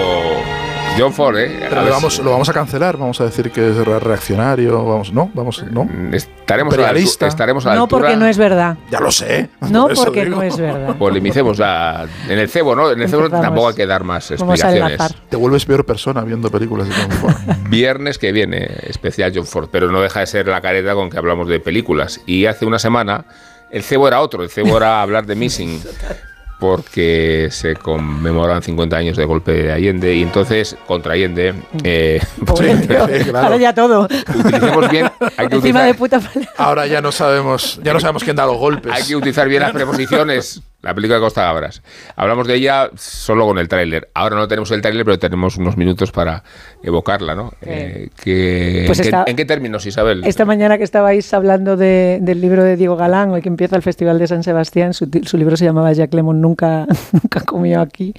S3: John Ford, ¿eh?
S6: Pero lo vamos, lo vamos a cancelar, vamos a decir que es re- reaccionario, vamos, no, vamos, no.
S3: Estaremos a la, estaremos a la
S5: No
S3: altura.
S5: porque no es verdad.
S6: Ya lo sé.
S5: No
S6: por
S5: porque
S6: digo.
S5: no es verdad.
S3: Polemicemos la- en el cebo, ¿no? En el cebo
S5: Empezamos.
S3: tampoco hay que dar más explicaciones.
S6: Te vuelves peor persona viendo películas de John Ford.
S3: Viernes que viene, especial John Ford, pero no deja de ser la careta con que hablamos de películas. Y hace una semana el cebo era otro, el cebo era hablar de Missing, porque se conmemoran 50 años de golpe de Allende y entonces contra Allende eh,
S5: tío.
S6: claro.
S5: Ahora ya todo.
S3: utilicemos bien, hay que
S5: Encima
S3: utilizar,
S5: de puta
S6: Ahora ya no sabemos, ya no sabemos quién da los golpes.
S3: hay que utilizar bien las preposiciones. La película de Costa Gabras. Hablamos de ella solo con el tráiler. Ahora no tenemos el tráiler, pero tenemos unos minutos para evocarla, ¿no? Eh, que-
S5: Pues
S3: ¿en, qué,
S5: está-
S3: en qué términos, Isabel?
S5: Esta mañana que estabais hablando de- del libro de Diego Galán, hoy que empieza el Festival de San Sebastián, su, libro se llamaba Jack Lemon nunca, nunca comió aquí.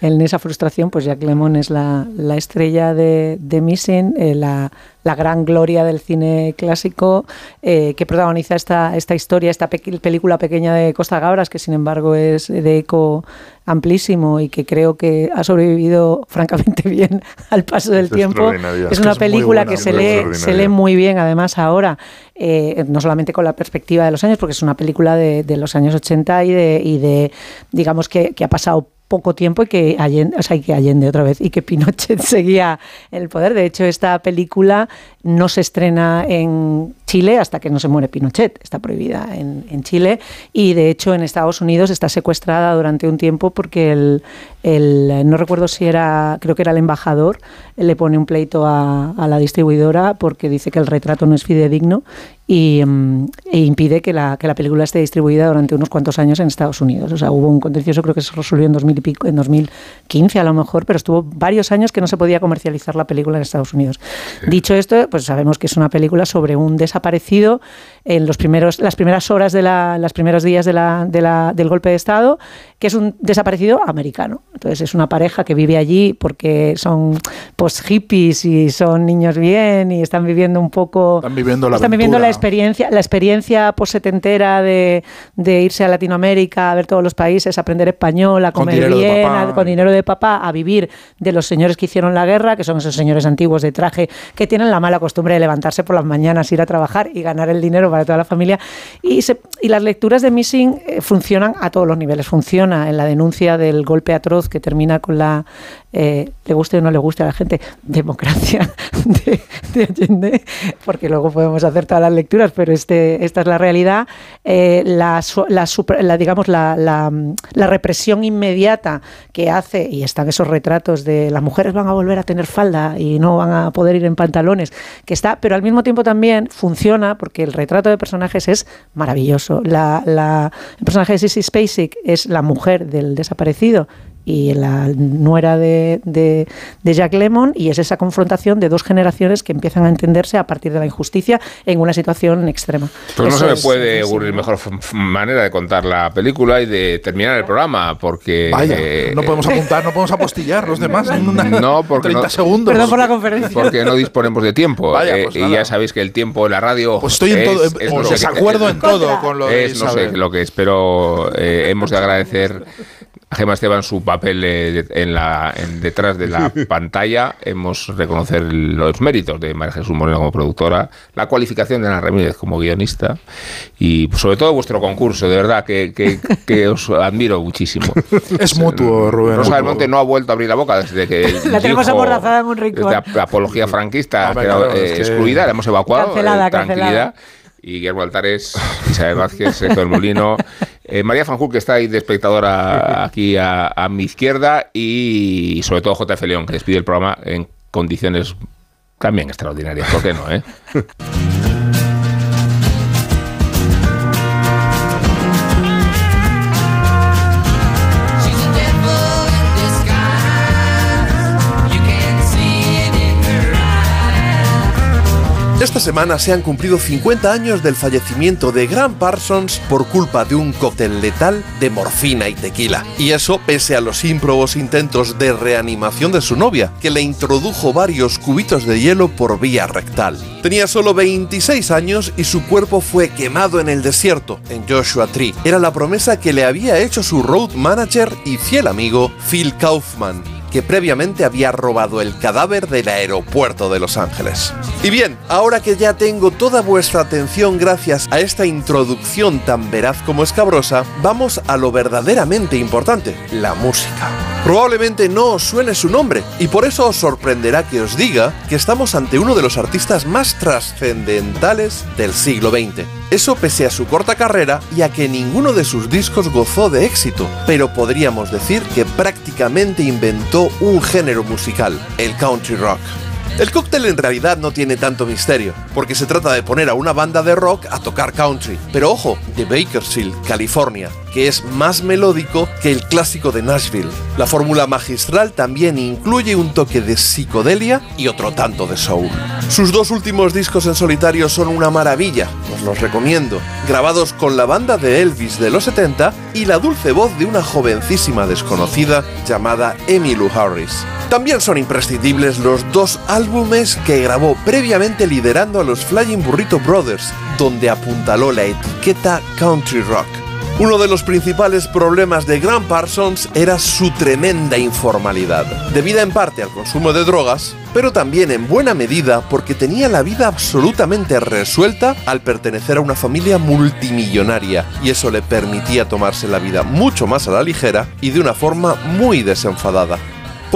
S5: En esa frustración, pues Jack Lemon es la, la estrella de, de Missing, eh, la, la gran gloria del cine clásico eh, que protagoniza esta, esta historia, esta película pequeña de Costa Gabras, que sin embargo es de eco amplísimo y que creo que ha sobrevivido francamente bien al paso del
S4: Es
S5: tiempo. Es una
S4: es
S5: película
S4: buena,
S5: que se lee, se lee muy bien además ahora, eh, no solamente con la perspectiva de los años, porque es una película de, de los años 80 y de, y de digamos, que, que ha pasado poco tiempo y que Allende, o sea, y que Allende otra vez y que Pinochet seguía en el poder. De hecho, esta película no se estrena en Chile hasta que no se muere Pinochet. Está prohibida en, en Chile y de hecho en Estados Unidos está secuestrada durante un tiempo porque el, el- no recuerdo si era, creo que era el embajador, le pone un pleito a, a la distribuidora porque dice que el retrato no es fidedigno y, mm, e impide que la, que la película esté distribuida durante unos cuantos años en Estados Unidos. O sea, hubo un contencioso, creo que se resolvió en 2000 y pico, en 2015 a lo mejor, pero estuvo varios años que no se podía comercializar la película en Estados Unidos. Dicho esto, pues sabemos que es una película sobre un desaparecido en los primeros, las primeras horas de la, los primeros días de la, de la- del golpe de Estado, que es un desaparecido americano. Entonces es una pareja que vive allí porque son pues hippies y son niños bien y están viviendo un poco
S6: Están viviendo la
S5: están viviendo la experiencia la experiencia post-setentera de, de irse a Latinoamérica a ver todos los países aprender español a comer bien a- con dinero de papá a vivir de los señores que hicieron la guerra que son esos señores antiguos de traje que tienen la mala costumbre de levantarse por las mañanas ir a trabajar y ganar el dinero para toda la familia. Y, se- y las lecturas de Missing eh, funcionan a todos los niveles. Funciona en la denuncia del golpe atroz que termina con la eh, le guste o no le guste a la gente democracia de, de Allende porque luego podemos hacer todas las lecturas pero este esta es la realidad. Eh, la, digamos la, represión inmediata que hace y están esos retratos de las mujeres van a volver a tener falda y no van a poder ir en pantalones que está pero al mismo tiempo también funciona porque el retrato de personajes es maravilloso. La- el personaje de Sissy Spacek es la mujer del desaparecido y la nuera de, de, de Jack Lemon y es esa confrontación de dos generaciones que empiezan a entenderse a partir de la injusticia en una situación extrema.
S3: Pues no se me puede
S5: es-
S3: ocurrir mejor manera de contar la película y de terminar el programa, porque...
S6: Vaya,
S3: eh,
S6: no podemos apuntar, no podemos apostillar los demás en una
S3: No, porque
S6: 30
S3: no-
S6: segundos.
S5: Perdón por la conferencia.
S3: Porque no disponemos de tiempo.
S6: Vaya,
S3: eh,
S6: pues
S3: y ya sabéis que el tiempo en la radio.
S6: Pues estoy en
S3: es-
S6: todo,
S3: es sé
S6: desacuerdo en todo con lo de
S3: es no sé lo que es, pero eh, hemos de agradecer Gemma Esteban su papel eh, en la, en- detrás de la pantalla. Hemos de reconocer los méritos de María Jesús Moreno como productora, la cualificación de Ana Ramírez como guionista y pues, sobre todo vuestro concurso, de verdad que, que- que os admiro muchísimo.
S6: Es mutuo, Rubén.
S3: Rosa del. Monte no ha vuelto a abrir la boca desde que
S5: La tenemos amordazada en un rincón.
S3: de apología franquista,
S6: Hombre,
S3: quedado,
S6: claro, es
S3: eh,
S6: que-
S3: excluida, la hemos evacuado,
S5: Cancelada,
S3: eh, tranquilidad.
S5: cancelada.
S3: Y Guillermo Altares, Isabel Vázquez, del Molino, eh, María Fanjul, que está ahí de espectadora aquí a, a mi izquierda, y sobre todo JF León, que despide el programa en condiciones también extraordinarias. ¿Por qué no, eh?
S13: Esta semana se han cumplido 50 años del fallecimiento de Grant Parsons por culpa de un cóctel letal de morfina y tequila. Y eso pese a los ímprobos intentos de reanimación de su novia, que le introdujo varios cubitos de hielo por vía rectal. Tenía solo 26 años y su cuerpo fue quemado en el desierto, en Joshua Tree. Era la promesa que le había hecho su road manager y fiel amigo Phil Kaufman previamente había robado el cadáver del aeropuerto de Los Ángeles. Y bien, ahora que ya tengo toda vuestra atención gracias a esta introducción tan veraz como escabrosa, vamos a lo verdaderamente importante, la música. Probablemente no os suene su nombre, y por eso os sorprenderá que os diga que estamos ante uno de los artistas más trascendentales del siglo XX. Eso pese a su corta carrera y a que ninguno de sus discos gozó de éxito, pero podríamos decir que prácticamente inventó un género musical, el country rock. El cóctel en realidad no tiene tanto misterio, porque se trata de poner a una banda de rock a tocar country, pero ojo, de Bakersfield, California, que es más melódico que el clásico de Nashville. La fórmula magistral también incluye un toque de psicodelia y otro tanto de soul. Sus dos últimos discos en solitario son una maravilla, os los recomiendo, grabados con la banda de Elvis de los 70 y la dulce voz de una jovencísima desconocida llamada Emmylou Harris. También son imprescindibles los dos álbumes que grabó previamente liderando a los Flying Burrito Brothers, donde apuntaló la etiqueta country rock. Uno de los principales problemas de Grant Parsons era su tremenda informalidad, debida en parte al consumo de drogas, pero también en buena medida porque tenía la vida absolutamente resuelta al pertenecer a una familia multimillonaria, y eso le permitía tomarse la vida mucho más a la ligera y de una forma muy desenfadada.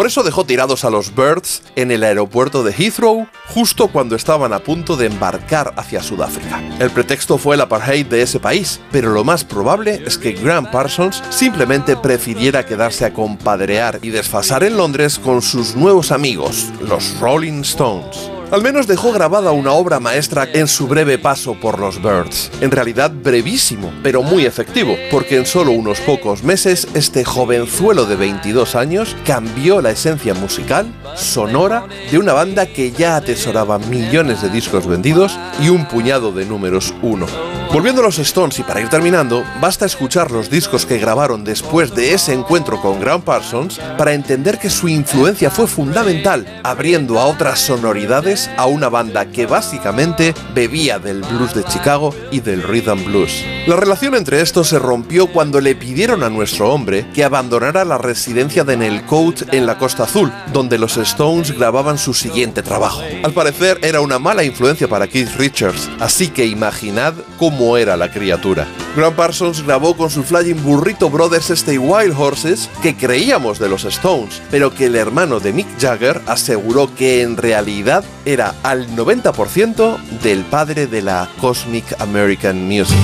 S13: Por eso dejó tirados a los Birds en el aeropuerto de Heathrow justo cuando estaban a punto de embarcar hacia Sudáfrica. El pretexto fue el apartheid de ese país, pero lo más probable es que Grant Parsons simplemente prefiriera quedarse a compadrear y desfasar en Londres con sus nuevos amigos, los Rolling Stones. Al menos dejó grabada una obra maestra en su breve paso por los Birds. En realidad brevísimo, pero muy efectivo, porque en solo unos pocos meses este jovenzuelo de 22 años cambió la esencia musical, sonora, de una banda que ya atesoraba millones de discos vendidos y un puñado de números uno. Volviendo a los Stones y para ir terminando, basta escuchar los discos que grabaron después de ese encuentro con Grant Parsons para entender que su influencia fue fundamental, abriendo a otras sonoridades a una banda que básicamente bebía del blues de Chicago y del rhythm blues. La relación entre estos se rompió cuando le pidieron a nuestro hombre que abandonara la residencia de Nelcote en la Costa Azul, donde los Stones grababan su siguiente trabajo. Al parecer era una mala influencia para Keith Richards, así que imaginad cómo era la criatura. Grant Parsons grabó con su Flying Burrito Brothers este Wild Horses que creíamos de los Stones, pero que el hermano de Mick Jagger aseguró que en realidad era al 90% del padre de la Cosmic American Music.